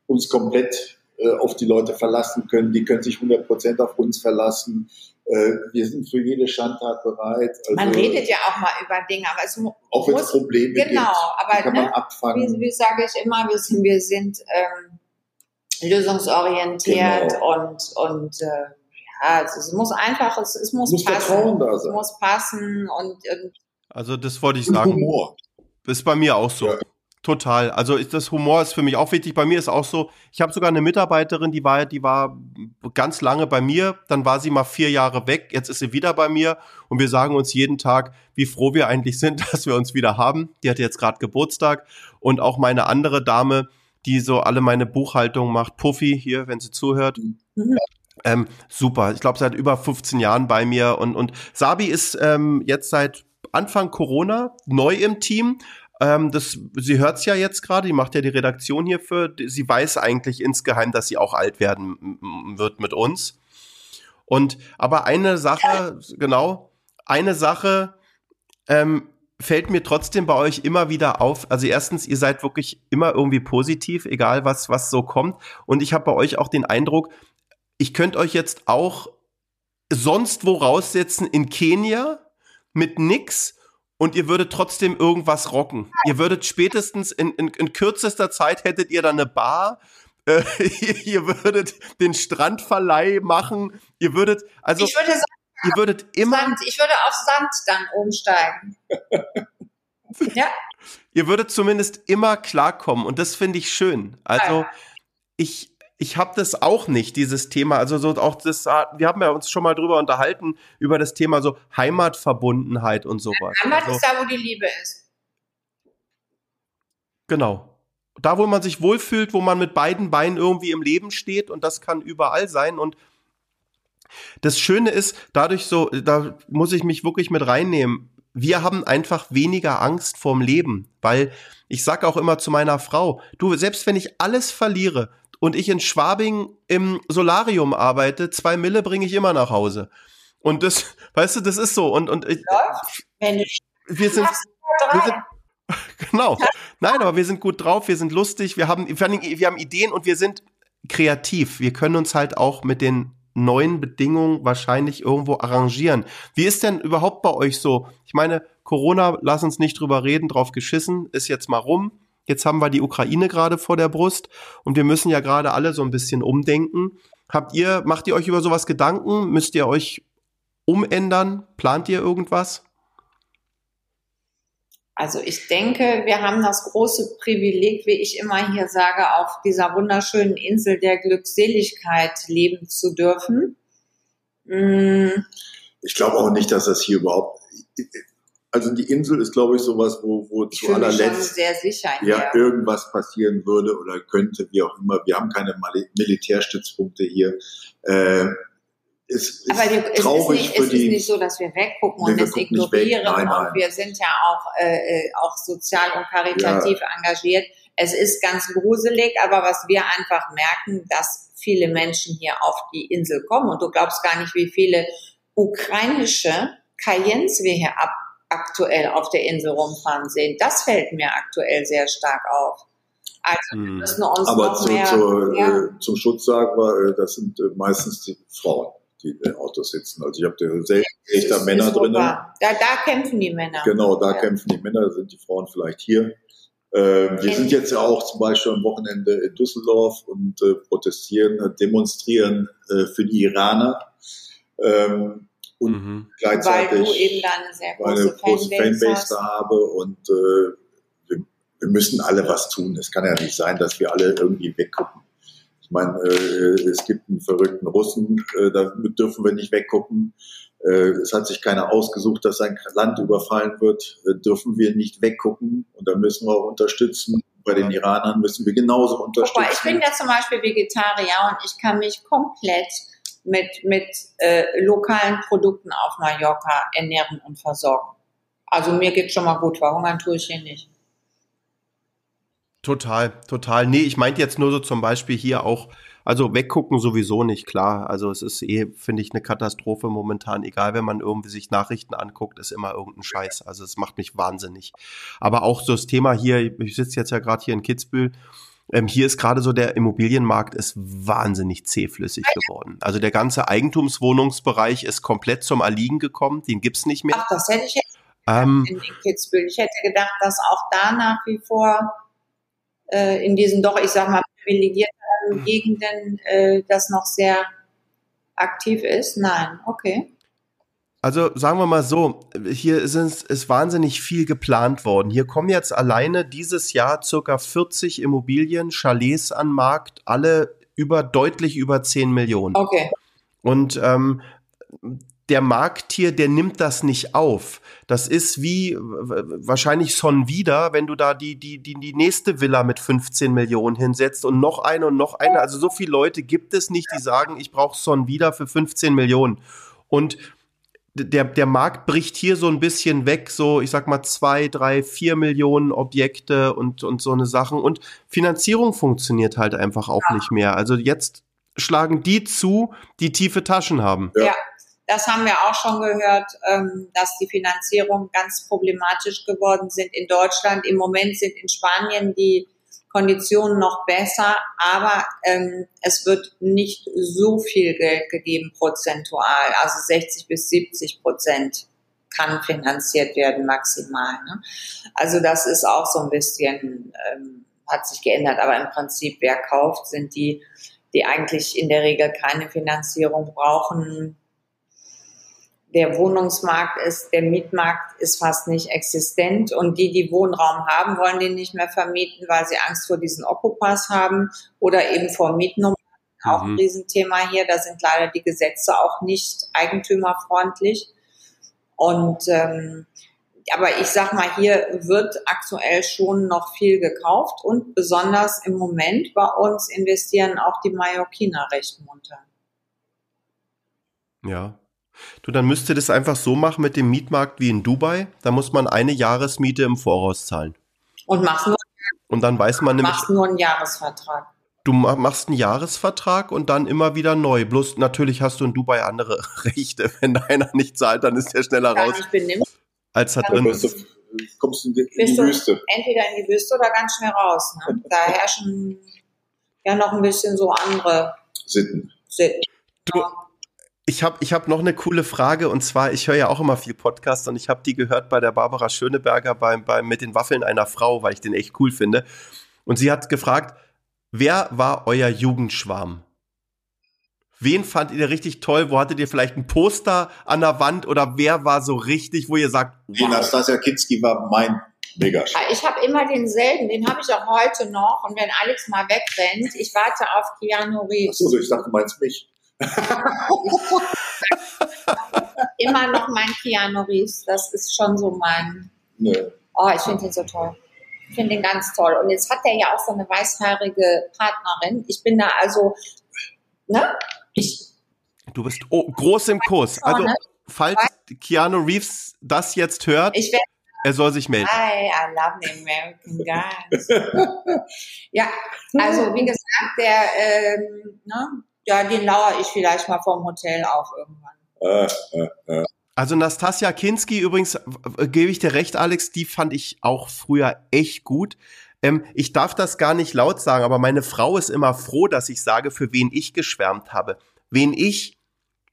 uns komplett äh, auf die Leute verlassen können. Die können sich 100 Prozent auf uns verlassen. Äh, wir sind für jede Schandtat bereit. Also, man redet ja auch mal über Dinge, aber es auch wenn es Probleme genau, gibt, aber kann ne, man abfangen. Wie, wie sage ich immer, wir sind, wir sind ähm, lösungsorientiert genau. und und äh, ja, es, es, muss einfach, es, es muss, muss passen, da sein. es muss passen und, und also das wollte ich sagen. Humor. Ist bei mir auch so. Ja. Total. Also ist das Humor ist für mich auch wichtig. Bei mir ist auch so, ich habe sogar eine Mitarbeiterin, die war, die war ganz lange bei mir, dann war sie mal vier Jahre weg, jetzt ist sie wieder bei mir und wir sagen uns jeden Tag, wie froh wir eigentlich sind, dass wir uns wieder haben. Die hat jetzt gerade Geburtstag und auch meine andere Dame, die so alle meine Buchhaltung macht, Puffy hier, wenn sie zuhört. Mhm. Ähm, super. Ich glaube, seit über 15 Jahren bei mir und, und Sabi ist ähm, jetzt seit Anfang Corona neu im Team, ähm, das, sie hört's ja jetzt gerade, die macht ja die Redaktion hierfür. Sie weiß eigentlich insgeheim, dass sie auch alt werden wird mit uns. Und aber eine Sache, genau, eine Sache ähm, fällt mir trotzdem bei euch immer wieder auf. Also erstens, ihr seid wirklich immer irgendwie positiv, egal was was so kommt. Und ich habe bei euch auch den Eindruck, ich könnte euch jetzt auch sonst wo raussetzen in Kenia mit nix und ihr würdet trotzdem irgendwas rocken. Ihr würdet spätestens in, in, in kürzester Zeit hättet ihr dann eine Bar, äh, ihr würdet den Strandverleih machen, ihr würdet, also ich würde sagen, ihr würdet immer. Sand. Ich würde auf Sand dann umsteigen. ja. Ihr würdet zumindest immer klarkommen und das finde ich schön. Also ich, ich habe das auch nicht, dieses Thema. Also so auch das, wir haben ja uns schon mal drüber unterhalten, über das Thema so Heimatverbundenheit und sowas. Heimat also, ist da, wo die Liebe ist. Genau. Da, wo man sich wohlfühlt, wo man mit beiden Beinen irgendwie im Leben steht und das kann überall sein und das Schöne ist, dadurch so, da muss ich mich wirklich mit reinnehmen. Wir haben einfach weniger Angst vorm Leben, weil ich sag auch immer zu meiner Frau, du, selbst wenn ich alles verliere, und ich in Schwabing im Solarium arbeite, zwei Mille bringe ich immer nach Hause. Und das, weißt du, das ist so. Und, und ich, wir sind, wir sind, genau. Nein, aber wir sind gut drauf, wir sind lustig, wir haben, wir haben Ideen und wir sind kreativ. Wir können uns halt auch mit den neuen Bedingungen wahrscheinlich irgendwo arrangieren. Wie ist denn überhaupt bei euch so? Ich meine, Corona, lass uns nicht drüber reden, drauf geschissen, ist jetzt mal rum. Jetzt haben wir die Ukraine gerade vor der Brust und wir müssen ja gerade alle so ein bisschen umdenken. Habt ihr, macht ihr euch über sowas Gedanken? Müsst ihr euch umändern? Plant ihr irgendwas? Also ich denke, wir haben das große Privileg, wie ich immer hier sage, auf dieser wunderschönen Insel der Glückseligkeit leben zu dürfen. Hm. Ich glaube auch nicht, dass das hier überhaupt also die Insel ist, glaube ich, sowas, wo, wo ich zu allerletzt sicher ja, irgendwas passieren würde oder könnte, wie auch immer. Wir haben keine Militärstützpunkte hier. Äh, ist Aber die, es, ist nicht, es ist nicht so, dass wir weggucken nee, und es ignorieren. Nein, nein. Und wir sind ja auch, äh, äh, auch sozial und karitativ ja. engagiert. Es ist ganz gruselig, aber was wir einfach merken, dass viele Menschen hier auf die Insel kommen. Und du glaubst gar nicht, wie viele ukrainische Cayennes wir hier ab aktuell auf der Insel rumfahren sehen. Das fällt mir aktuell sehr stark auf. Also wir hm. müssen uns Aber noch zu, mehr, zu, ja. äh, zum Schutz sagen wir, äh, das sind äh, meistens die Frauen, die in den Autos sitzen. Also ich habe selten echter Männer drin. Da, da kämpfen die Männer. Genau, da ja. kämpfen die Männer, da sind die Frauen vielleicht hier. Ähm, wir sind jetzt ja auch zum Beispiel am Wochenende in Düsseldorf und äh, protestieren, demonstrieren äh, für die Iraner. Ähm, und mhm. gleichzeitig weil du eben da eine sehr große, große Fanbase, Fanbase da habe und äh, wir, wir, müssen alle was tun. Es kann ja nicht sein, dass wir alle irgendwie weggucken. Ich meine, äh, es gibt einen verrückten Russen, äh, da dürfen wir nicht weggucken. Äh, es hat sich keiner ausgesucht, dass sein Land überfallen wird, äh, dürfen wir nicht weggucken und da müssen wir auch unterstützen. Bei den Iranern müssen wir genauso unterstützen. Guck mal, ich bin ja zum Beispiel Vegetarier und ich kann mich komplett mit, mit äh, lokalen Produkten auf Mallorca ernähren und versorgen. Also mir geht schon mal gut, verhungern tue ich hier nicht. Total, total. Nee, ich meinte jetzt nur so zum Beispiel hier auch, also weggucken sowieso nicht, klar. Also es ist eh, finde ich, eine Katastrophe momentan. Egal, wenn man irgendwie sich Nachrichten anguckt, ist immer irgendein Scheiß. Also es macht mich wahnsinnig. Aber auch so das Thema hier, ich sitze jetzt ja gerade hier in Kitzbühel Ähm, hier ist gerade so der Immobilienmarkt ist wahnsinnig zähflüssig geworden. Also der ganze Eigentumswohnungsbereich ist komplett zum Erliegen gekommen. Den gibt's nicht mehr. Ach, das hätte ich jetzt Ähm, in, Kitzbühel. Ich hätte gedacht, dass auch da nach wie vor äh, in diesen doch, ich sag mal, privilegierten Gegenden äh, das noch sehr aktiv ist. Nein, okay. Also sagen wir mal so, hier ist, es- ist wahnsinnig viel geplant worden. Hier kommen jetzt alleine dieses Jahr circa 40 Immobilien, Chalets an Markt, alle über deutlich über 10 Millionen. Okay. Und ähm, der Markt hier, der nimmt das nicht auf. Das ist wie wahrscheinlich schon wieder, wenn du da die, die, die, die nächste Villa mit 15 Millionen hinsetzt und noch eine und noch eine. Also so viele Leute gibt es nicht, die sagen, ich brauche Son wieder für 15 Millionen. Und der, der Markt bricht hier so ein bisschen weg, so ich sag mal zwei, drei, vier Millionen Objekte und, und so eine Sachen. Und Finanzierung funktioniert halt einfach auch nicht mehr. Also jetzt schlagen die zu, die tiefe Taschen haben. Ja. Ja. Das haben wir auch schon gehört, ähm, dass die Finanzierung ganz problematisch geworden sind in Deutschland. Im Moment sind in Spanien die Konditionen noch besser, aber ähm, es wird nicht so viel Geld gegeben prozentual. Also 60 bis 70 Prozent kann finanziert werden maximal. Ne? Also das ist auch so ein bisschen, ähm, hat sich geändert. Aber im Prinzip, wer kauft, sind die, die eigentlich in der Regel keine Finanzierung brauchen. Der Wohnungsmarkt ist, der Mietmarkt ist fast nicht existent und die, die Wohnraum haben, wollen den nicht mehr vermieten, weil sie Angst vor diesen Okkupas haben oder eben vor Mietnummern. Auch ein Mhm. Riesenthema hier. Da sind leider die Gesetze auch nicht eigentümerfreundlich. Und ähm, aber ich sag mal, hier wird aktuell schon noch viel gekauft und besonders im Moment bei uns investieren auch die Mallorquiner recht munter. Ja. Du, dann müsste das einfach so machen mit dem Mietmarkt wie in Dubai. Da muss man eine Jahresmiete im Voraus zahlen. Und machst nur, Und dann weiß man nämlich, machst nur einen Jahresvertrag. du ma- machst einen Jahresvertrag und dann immer wieder neu. Bloß natürlich hast du in Dubai andere Rechte. Wenn einer nicht zahlt, dann ist der schneller raus, nicht benimmt, als da drin ist. kommst du in die, in die Wüste. entweder in die Wüste oder ganz schnell raus. Ne? Da herrschen ja noch ein bisschen so andere Sitten. Sitten. Du, ich habe ich hab noch eine coole Frage und zwar, ich höre ja auch immer viel Podcast und ich habe die gehört bei der Barbara Schöneberger beim, beim Mit den Waffeln einer Frau, weil ich den echt cool finde. Und sie hat gefragt, wer war euer Jugendschwarm? Wen fand ihr richtig toll? Wo hattet ihr vielleicht ein Poster an der Wand oder wer war so richtig, wo ihr sagt, Die wow, Nastasia Kinski war mein Megasch. Ich habe immer denselben, den habe ich auch heute noch. Und wenn Alex mal wegrennt, ich warte auf Keanu Reeves. Achso, ich dachte, du meinst mich. Immer noch mein Keanu Reeves. Das ist schon so mein. Nö. Oh, ich finde den so toll. Ich finde den ganz toll. Und jetzt hat er ja auch so eine weißhaarige Partnerin. Ich bin da also, ne? Ich, du bist oh, groß im Kurs. Also, ne? falls Keanu Reeves das jetzt hört, er soll sich melden. I, I love the American guys. ja, also wie gesagt, der, ähm, ne? Ja, den lauere ich vielleicht mal vom Hotel auf irgendwann. Äh, äh, Also Nastasia Kinski übrigens, gebe ich dir recht, Alex, die fand ich auch früher echt gut. Ähm, ich darf das gar nicht laut sagen, aber meine Frau ist immer froh, dass ich sage, für wen ich geschwärmt habe. Wen ich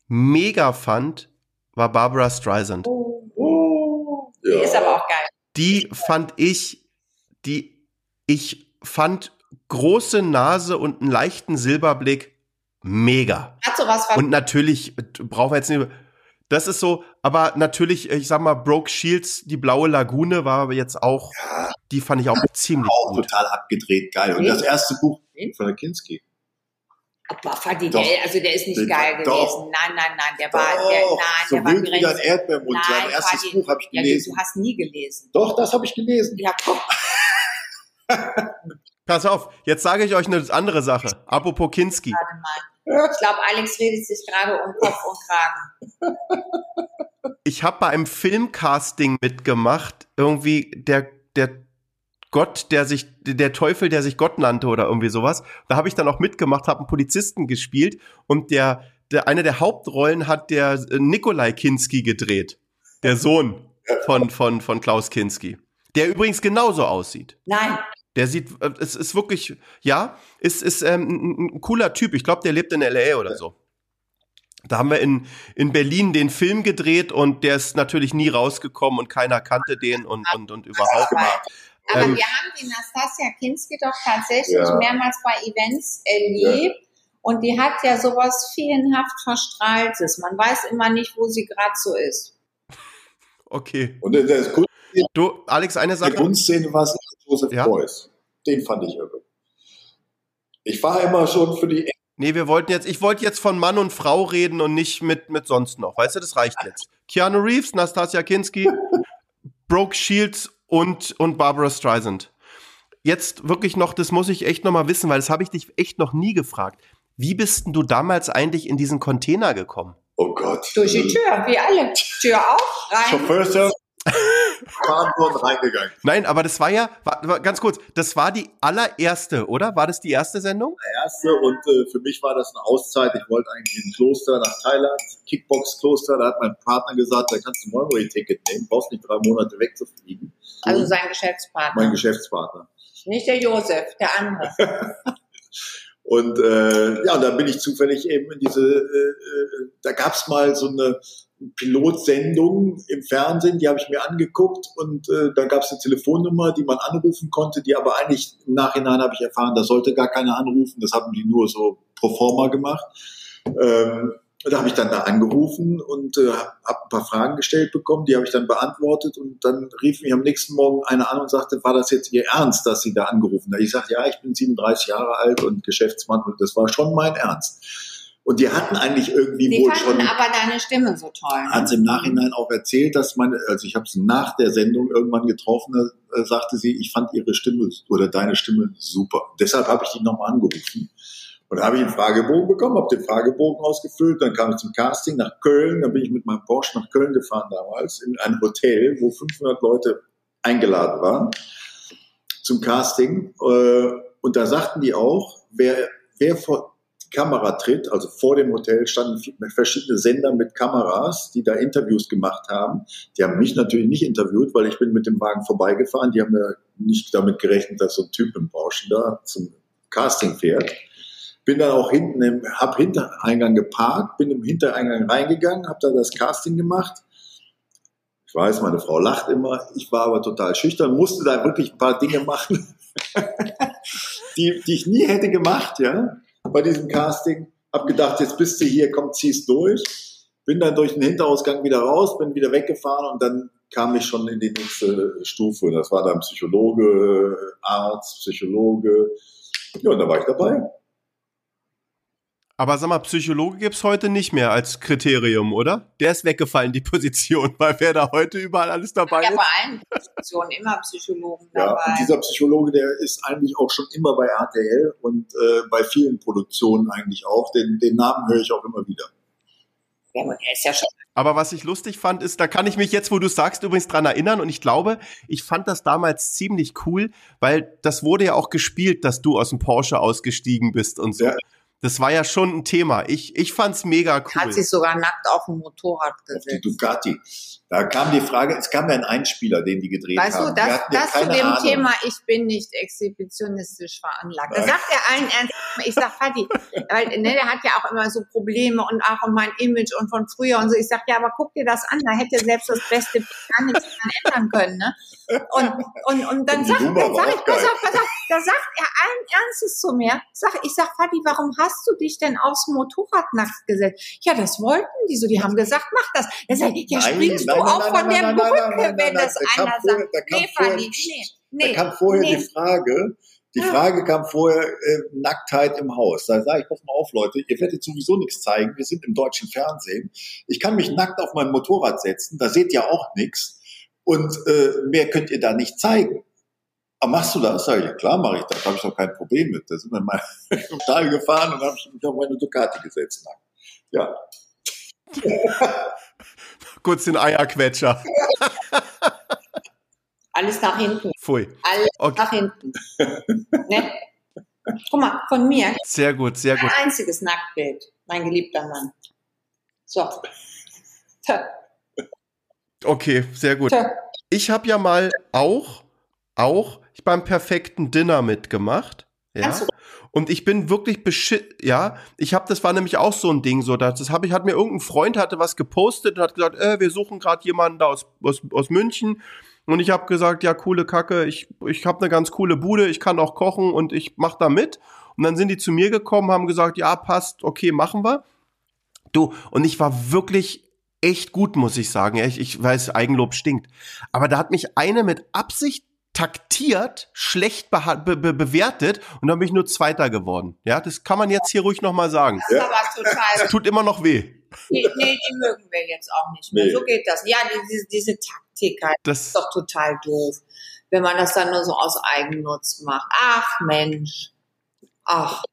mega fand, war Barbara Streisand. Oh, Die Ja. ist aber auch geil. Die fand ich, die ich fand große Nase und einen leichten Silberblick mega. Hat sowas was Und natürlich brauchen wir jetzt nicht. Das ist so, aber natürlich, ich sag mal, Broke Shields, die blaue Lagune war aber jetzt auch, die fand ich auch ziemlich auch gut. total abgedreht, geil. Und das erste Buch von der Kinski. Aber Fadi, Doch. der, also der ist nicht Den- geil doch. gewesen. Nein, nein, nein, der war, Doch, der, nein, so der war wild wie ein Erdbeermund. Sein Nein, erstes Fadi, Buch habe ich ja, gelesen. du hast nie gelesen. Doch, das habe ich gelesen. Ja, guck. Pass auf, jetzt sage ich euch eine andere Sache. Apropos Kinski. Ich glaube, Alex redet sich gerade um Kopf und Kragen. Ich habe bei einem Filmcasting mitgemacht, irgendwie der, der Gott, der sich, der Teufel, der sich Gott nannte oder irgendwie sowas. Da habe ich dann auch mitgemacht, habe einen Polizisten gespielt und der, der, eine der Hauptrollen hat der äh, Nikolai Kinski gedreht. Der Sohn von, von, von Klaus Kinski. Der übrigens genauso aussieht. Nein, Der sieht, äh, es ist wirklich, ja, ist, ist ähm, ein, cooler Typ. Ich glaube, der lebt in L.A. oder so. Da haben wir in, in Berlin den Film gedreht und der ist natürlich nie rausgekommen und keiner kannte den und, und, und überhaupt. Aber ähm, wir haben die Nastasia Kinski doch tatsächlich ja. mehrmals bei Events erlebt. Ja. Und die hat ja sowas feenhaft Verstrahltes. Man weiß immer nicht, wo sie gerade so ist. Okay. Und der Kunst du, Alex, eine Sache. In der Kunstszene war es Joseph ja? Beuys. Den fand ich irre. Ich war immer schon für die Nee, wir wollten jetzt, ich wollte jetzt von Mann und Frau reden und nicht mit, mit sonst noch. Weißt du, das reicht jetzt. Keanu Reeves, Nastasia Kinski, Brooke Shields und, und Barbara Streisand. Jetzt wirklich noch, das muss ich echt noch mal wissen, weil das habe ich dich echt noch nie gefragt. Wie bist denn du damals eigentlich in diesen Container gekommen? Oh Gott. Durch die Tür, wie alle. Tür auf, rein. Chauffeur, fahren und reingegangen. Nein, aber das war ja, war, ganz kurz, das war die allererste, oder? War das die erste Sendung? Die erste und äh, für mich war das eine Auszeit. Ich wollte eigentlich in ein Kloster nach Thailand, Kickbox-Kloster. Da hat mein Partner gesagt, da kannst du ein One-Way-Ticket nehmen, brauchst nicht drei Monate wegzufliegen. Also sein Geschäftspartner. Mein Geschäftspartner. Nicht der Josef, der andere. und äh, ja, da bin ich zufällig eben in diese, äh, äh da gab's mal so eine Pilotsendung im Fernsehen, die habe ich mir angeguckt und äh, da gab es eine Telefonnummer, die man anrufen konnte, die aber eigentlich im Nachhinein habe ich erfahren, da sollte gar keiner anrufen, das haben die nur so pro forma gemacht. Ähm, da habe ich dann da angerufen und äh, habe ein paar Fragen gestellt bekommen, die habe ich dann beantwortet und dann rief mich am nächsten Morgen einer an und sagte, war das jetzt Ihr Ernst, dass Sie da angerufen haben? Ich sagte, ja, ich bin 37 Jahre alt und Geschäftsmann und das war schon mein Ernst. Und die hatten eigentlich irgendwie die wohl schon. aber deine Stimme so toll. Hat sie im Nachhinein auch erzählt, dass meine, also ich habe es nach der Sendung irgendwann getroffen, da sagte sie, ich fand ihre Stimme oder deine Stimme super. Deshalb habe ich die nochmal angerufen. Und da habe ich einen Fragebogen bekommen, habe den Fragebogen ausgefüllt, dann kam ich zum Casting nach Köln, dann bin ich mit meinem Porsche nach Köln gefahren damals, in ein Hotel, wo 500 Leute eingeladen waren zum Casting. Äh, und da sagten die auch, wer, wer vor, Kamera tritt. Also vor dem Hotel standen verschiedene Sender mit Kameras, die da Interviews gemacht haben. Die haben mich natürlich nicht interviewt, weil ich bin mit dem Wagen vorbeigefahren. Die haben ja nicht damit gerechnet, dass so ein Typ im Porsche da zum Casting fährt. Bin dann auch hinten im, hab Hintereingang geparkt, bin im Hintereingang reingegangen, habe da das Casting gemacht. Ich weiß, meine Frau lacht immer. Ich war aber total schüchtern, musste da wirklich ein paar Dinge machen, die, die ich nie hätte gemacht, ja bei diesem Casting. Hab gedacht, jetzt bist du hier, komm, zieh's durch. Bin dann durch den Hinterausgang wieder raus, bin wieder weggefahren und dann kam ich schon in die nächste Stufe. Das war dann Psychologe, Arzt, Psychologe. Ja, und da war ich dabei. Aber sag mal, Psychologe gibt's heute nicht mehr als Kriterium, oder? Der ist weggefallen, die Position, weil wer da heute überall alles dabei ja, ist. Ja, bei allen Positionen immer Psychologen ja, dabei. Und dieser Psychologe, der ist eigentlich auch schon immer bei RTL und äh, bei vielen Produktionen eigentlich auch. Den, den Namen höre ich auch immer wieder. Ja, aber er ist ja schon aber was ich lustig fand, ist, da kann ich mich jetzt, wo du sagst, übrigens dran erinnern. Und ich glaube, ich fand das damals ziemlich cool, weil das wurde ja auch gespielt, dass du aus dem Porsche ausgestiegen bist und so. Ja. Das war ja schon ein Thema. Ich, ich fand's mega cool. Hat sich sogar nackt auf dem Motorrad gesetzt. Auf die Ducati. Da kam die Frage, es kam ja ein Einspieler, den die gedreht weißt haben. Weißt du, das, das zu dem Ahnung. Thema, ich bin nicht exhibitionistisch veranlagt. Da sagt er allen ernst, ich sag, Fadi, weil, ne, der hat ja auch immer so Probleme und auch um mein Image und von früher und so. Ich sag, ja, aber guck dir das an, da hätte selbst das beste gar nichts ändern können, ne? Und, und, und dann sagt, dann sag ich, pass auf, pass auf, da sagt er allen Ernstes zu mir, sag, ich sag, Fadi, warum hast du dich denn aufs Motorrad nackt gesetzt? Ja, das wollten die so, die haben gesagt, mach das. Er sagt, ja, springst nein, du nein, auch nein, von der Brücke, wenn das einer sagt. Nee, Fanny, nee, nee. Da kam vorher nee. die Frage, die Frage kam vorher, äh, Nacktheit im Haus. Da sage ich, pass mal auf, Leute, ihr werdet sowieso nichts zeigen. Wir sind im deutschen Fernsehen. Ich kann mich nackt auf mein Motorrad setzen, da seht ihr auch nichts. Und äh, mehr könnt ihr da nicht zeigen. Aber machst du das? Sag ich, ja klar mache ich das, habe ich doch kein Problem mit. Da sind wir mal im Tal gefahren und habe mich auf meine Ducati gesetzt. Ja. Kurz den Eierquetscher. Alles nach hinten. Pfui. Alles okay. nach hinten. ne? Guck mal, von mir. Sehr gut, sehr gut. Ein einziges Nacktbild, mein geliebter Mann. So. Okay, sehr gut. Tö. Ich habe ja mal auch auch beim perfekten Dinner mitgemacht. Ja. Du- Und ich bin wirklich beschit, ja. Ich habe, das war nämlich auch so ein Ding, so das, das habe ich, hat mir irgendein Freund hatte was gepostet und hat gesagt, äh, wir suchen gerade jemanden da aus, aus, aus München. Und ich habe gesagt, ja, coole Kacke, ich, ich habe eine ganz coole Bude, ich kann auch kochen und ich mach da mit. Und dann sind die zu mir gekommen, haben gesagt, ja, passt, okay, machen wir. Du, und ich war wirklich echt gut, muss ich sagen. Ich, ich weiß, Eigenlob stinkt. Aber da hat mich eine mit Absicht taktiert, schlecht be be bewertet und dann bin ich nur Zweiter geworden. Ja, das kann man jetzt hier ruhig nochmal sagen. Das ist aber total. Tut immer noch weh. Nee, nee, die mögen wir jetzt auch nicht mehr. Nee. So geht das. Ja, die- diese, diese Taktik halt Das, ist doch total doof. Wenn man das dann nur so aus Eigennutz macht. Ach Mensch. Ach.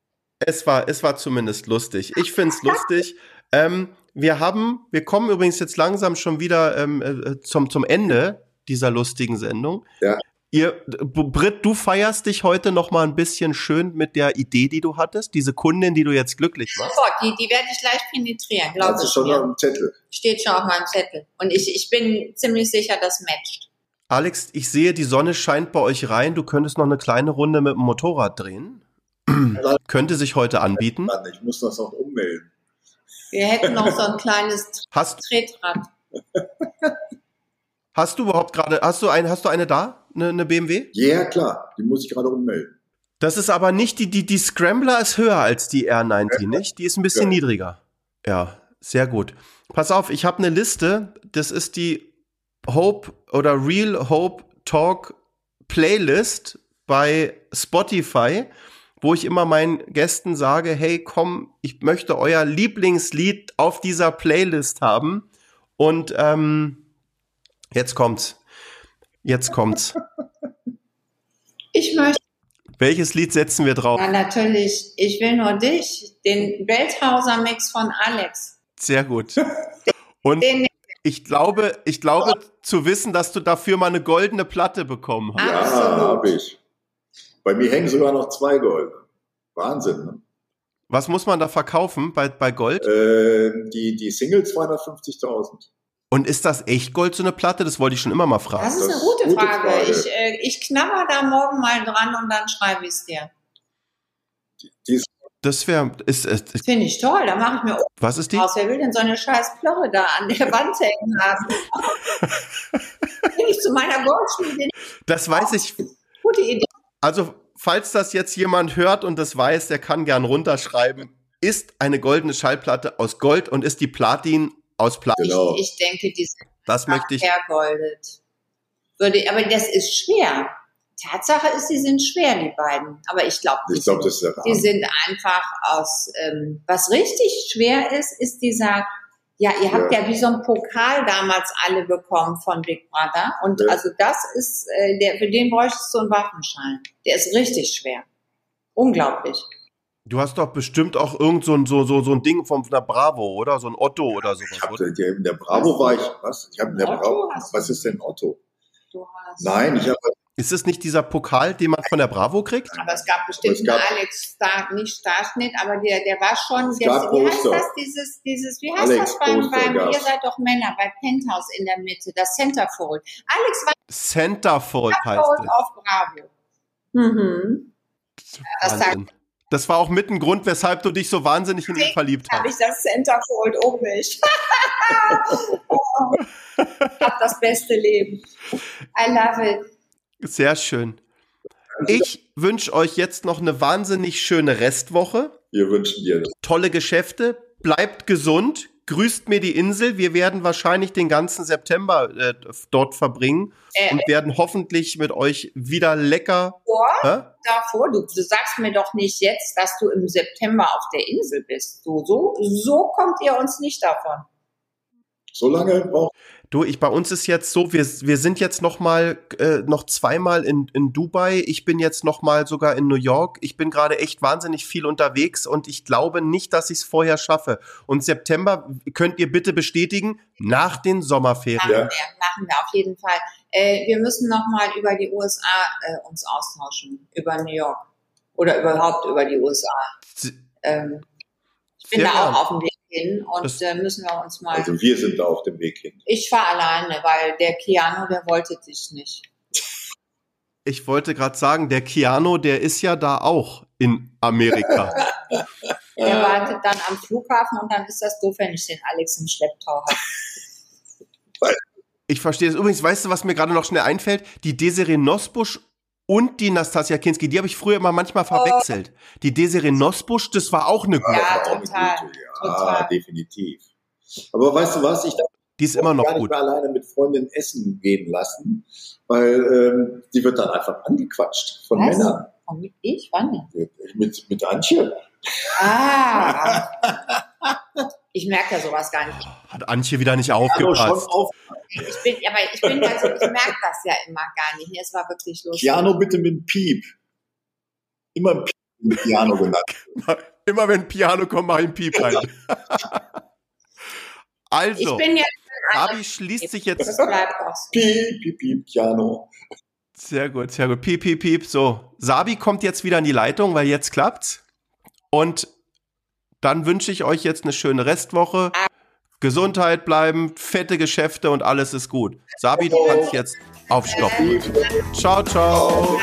es war, es war zumindest lustig. Ich find's lustig. Ähm, wir haben, wir kommen übrigens jetzt langsam schon wieder ähm, äh, zum, zum Ende dieser lustigen Sendung. Ja. Ihr, Britt, du feierst dich heute noch mal ein bisschen schön mit der Idee, die du hattest, diese Kundin, die du jetzt glücklich machst. Sofort, die, die werde ich gleich penetrieren, glaube ich schon noch mir. einen Zettel? Steht schon auf meinem Zettel. Und ich, ich bin ziemlich sicher, das matcht. Alex, ich sehe, die Sonne scheint bei euch rein. Du könntest noch eine kleine Runde mit dem Motorrad drehen. Könnte sich heute anbieten. Mann, ich muss das noch ummelden. Wir hätten noch so ein kleines Hast, Tretrad. hast du überhaupt gerade, hast du eine, hast du eine da? Eine, eine BMW? Ja, klar, die muss ich gerade ummelden. Das ist aber nicht die, die, die Scrambler ist höher als die R90, nicht? Die ist ein bisschen Ja. niedriger. Ja, sehr gut. Pass auf, ich habe eine Liste. Das ist die Hope oder Real Hope Talk Playlist bei Spotify, wo ich immer meinen Gästen sage, hey, komm, ich möchte euer Lieblingslied auf dieser Playlist haben. Und ähm, jetzt kommt's. Jetzt kommt's. Ich möchte Welches Lied setzen wir drauf? ja, natürlich, ich will nur dich, den Welthauser-Mix von Alex. Sehr gut. Und Den ich glaube, ich glaube zu wissen, dass du dafür mal eine goldene Platte bekommen hast. Ja, habe ich. Bei mir hängen sogar noch zwei Gold. Wahnsinn, ne? Was muss man da verkaufen bei, bei Gold? Äh, die, die Single 250.000. Und ist das echt Gold, so eine Platte? Das wollte ich schon immer mal fragen. Das ist eine gute, gute Frage. Frage. Ich, äh, ich knabber da morgen mal dran und dann schreibe ich es dir. Die ist, Das wäre, ist, ist, ist, Finde ich toll. Da mache ich mir was ist die? aus. Wer will denn so eine scheiß Plörre da an der Wand hängen haben? Bin ich zu meiner Goldschmiedin. Das weiß ich. Gute Idee. Also, falls das jetzt jemand hört und das weiß, der kann gern runterschreiben. Ist eine goldene Schallplatte aus Gold und ist die Platin aus Platin? genau. Ich, ich denke, die sind Das möchte ich. vergoldet. Würde, aber das ist schwer. Tatsache ist, sie sind schwer, die beiden. Aber ich glaube, Ich glaube, das ist der Die Rahmen. sind einfach aus, ähm, was richtig schwer ist, ist dieser, ja, ihr habt ja, wie so ein Pokal damals alle bekommen von Big Brother. Und Ja. also das ist, äh, der, für den bräuchtest du einen Waffenschein. Der ist richtig schwer. Unglaublich. Du hast doch bestimmt auch irgend so ein, so, so, so ein Ding von einer Bravo, oder? So ein Otto oder sowas, Ich hab, in der Bravo war ich, was? Ich habe in der Otto Bravo, was ist denn Otto? Du hast, Nein, ich habe, Ist es nicht dieser Pokal, den man von der Bravo kriegt? Aber es gab bestimmt Es gab- einen Alex Star, nicht Starschnitt, aber der, der war schon, Es der, gab wie heißt Poster. das, dieses, dieses, wie heißt Alex das beim, beim, ihr seid doch Männer, bei Penthouse in der Mitte, das Centerfold. Alex war Centerfold heißt Centerfold auf Bravo. Mhm. es. das. Das war auch mit ein Grund, weshalb du dich so wahnsinnig in ihn verliebt habe hast. ich das Centerfold um mich. ich habe das beste Leben. I love it. Sehr schön. Ich wünsche euch jetzt noch eine wahnsinnig schöne Restwoche. wir wünschen dir das. Tolle Geschäfte. Bleibt gesund. Grüßt mir die Insel. Wir werden wahrscheinlich den ganzen September äh, dort verbringen Äh, und werden hoffentlich mit euch wieder lecker. Vor, Hä? davor, du, du sagst mir doch nicht jetzt, dass du im September auf der Insel bist. Du, so, so kommt ihr uns nicht davon. So lange braucht Du, ich bei uns ist jetzt so, wir, wir sind jetzt noch mal äh, noch zweimal in, in Dubai. Ich bin jetzt noch mal sogar in New York. Ich bin gerade echt wahnsinnig viel unterwegs und ich glaube nicht, dass ich es vorher schaffe. Und September könnt ihr bitte bestätigen nach den Sommerferien. Machen Ja. wir, machen wir auf jeden Fall. Äh, wir müssen nochmal über die USA äh, uns austauschen, über New York oder überhaupt über die USA. Ähm, ich bin Sehr da auch auf dem Weg hin und Das- äh, müssen wir uns mal. Also wir sind da auf dem Weg hin. ich fahre alleine, weil der Keanu, der wollte dich nicht. ich wollte gerade sagen, der Keanu, der ist ja da auch in Amerika. Der wartet dann am Flughafen und dann ist das doof, wenn ich den Alex im Schlepptau habe. Ich verstehe es. Übrigens, weißt du, was mir gerade noch schnell einfällt? Die Desiree Nosbusch und die Nastasia Kinski, die habe ich früher immer manchmal verwechselt. Die Desiree Nosbusch, das war auch eine gute. Ja, Auch eine total, gute, ja, total. definitiv. Aber weißt du was? Ich darf Die ist immer noch gar nicht gut. mehr alleine mit Freundinnen essen gehen lassen, weil ähm, die wird dann einfach angequatscht von Was? Männern. Und ich? Wann denn? Mit, mit Antje. Ah. Ich merke ja sowas gar nicht. Hat Antje wieder nicht schon aufgepasst. auf. Ich bin, aber ich bin ja so, ich merke das ja immer gar nicht. Es war wirklich lustig. Piano bitte mit Piep. Immer ein Piep mit Piano genannt. Immer wenn Piano kommt, mach ich einen Piep rein. Ich also, bin ja Fabi schließt sich jetzt. das bleibt auch so. Piep, piep, piep, Piano. Sehr gut, sehr gut. Piep, piep, piep. So, Sabi kommt jetzt wieder in die Leitung, weil jetzt klappt's. Und dann wünsche ich euch jetzt eine schöne Restwoche. Gesundheit bleiben, fette Geschäfte und alles ist gut. Sabi, du kannst jetzt aufstoppen. Ciao, ciao.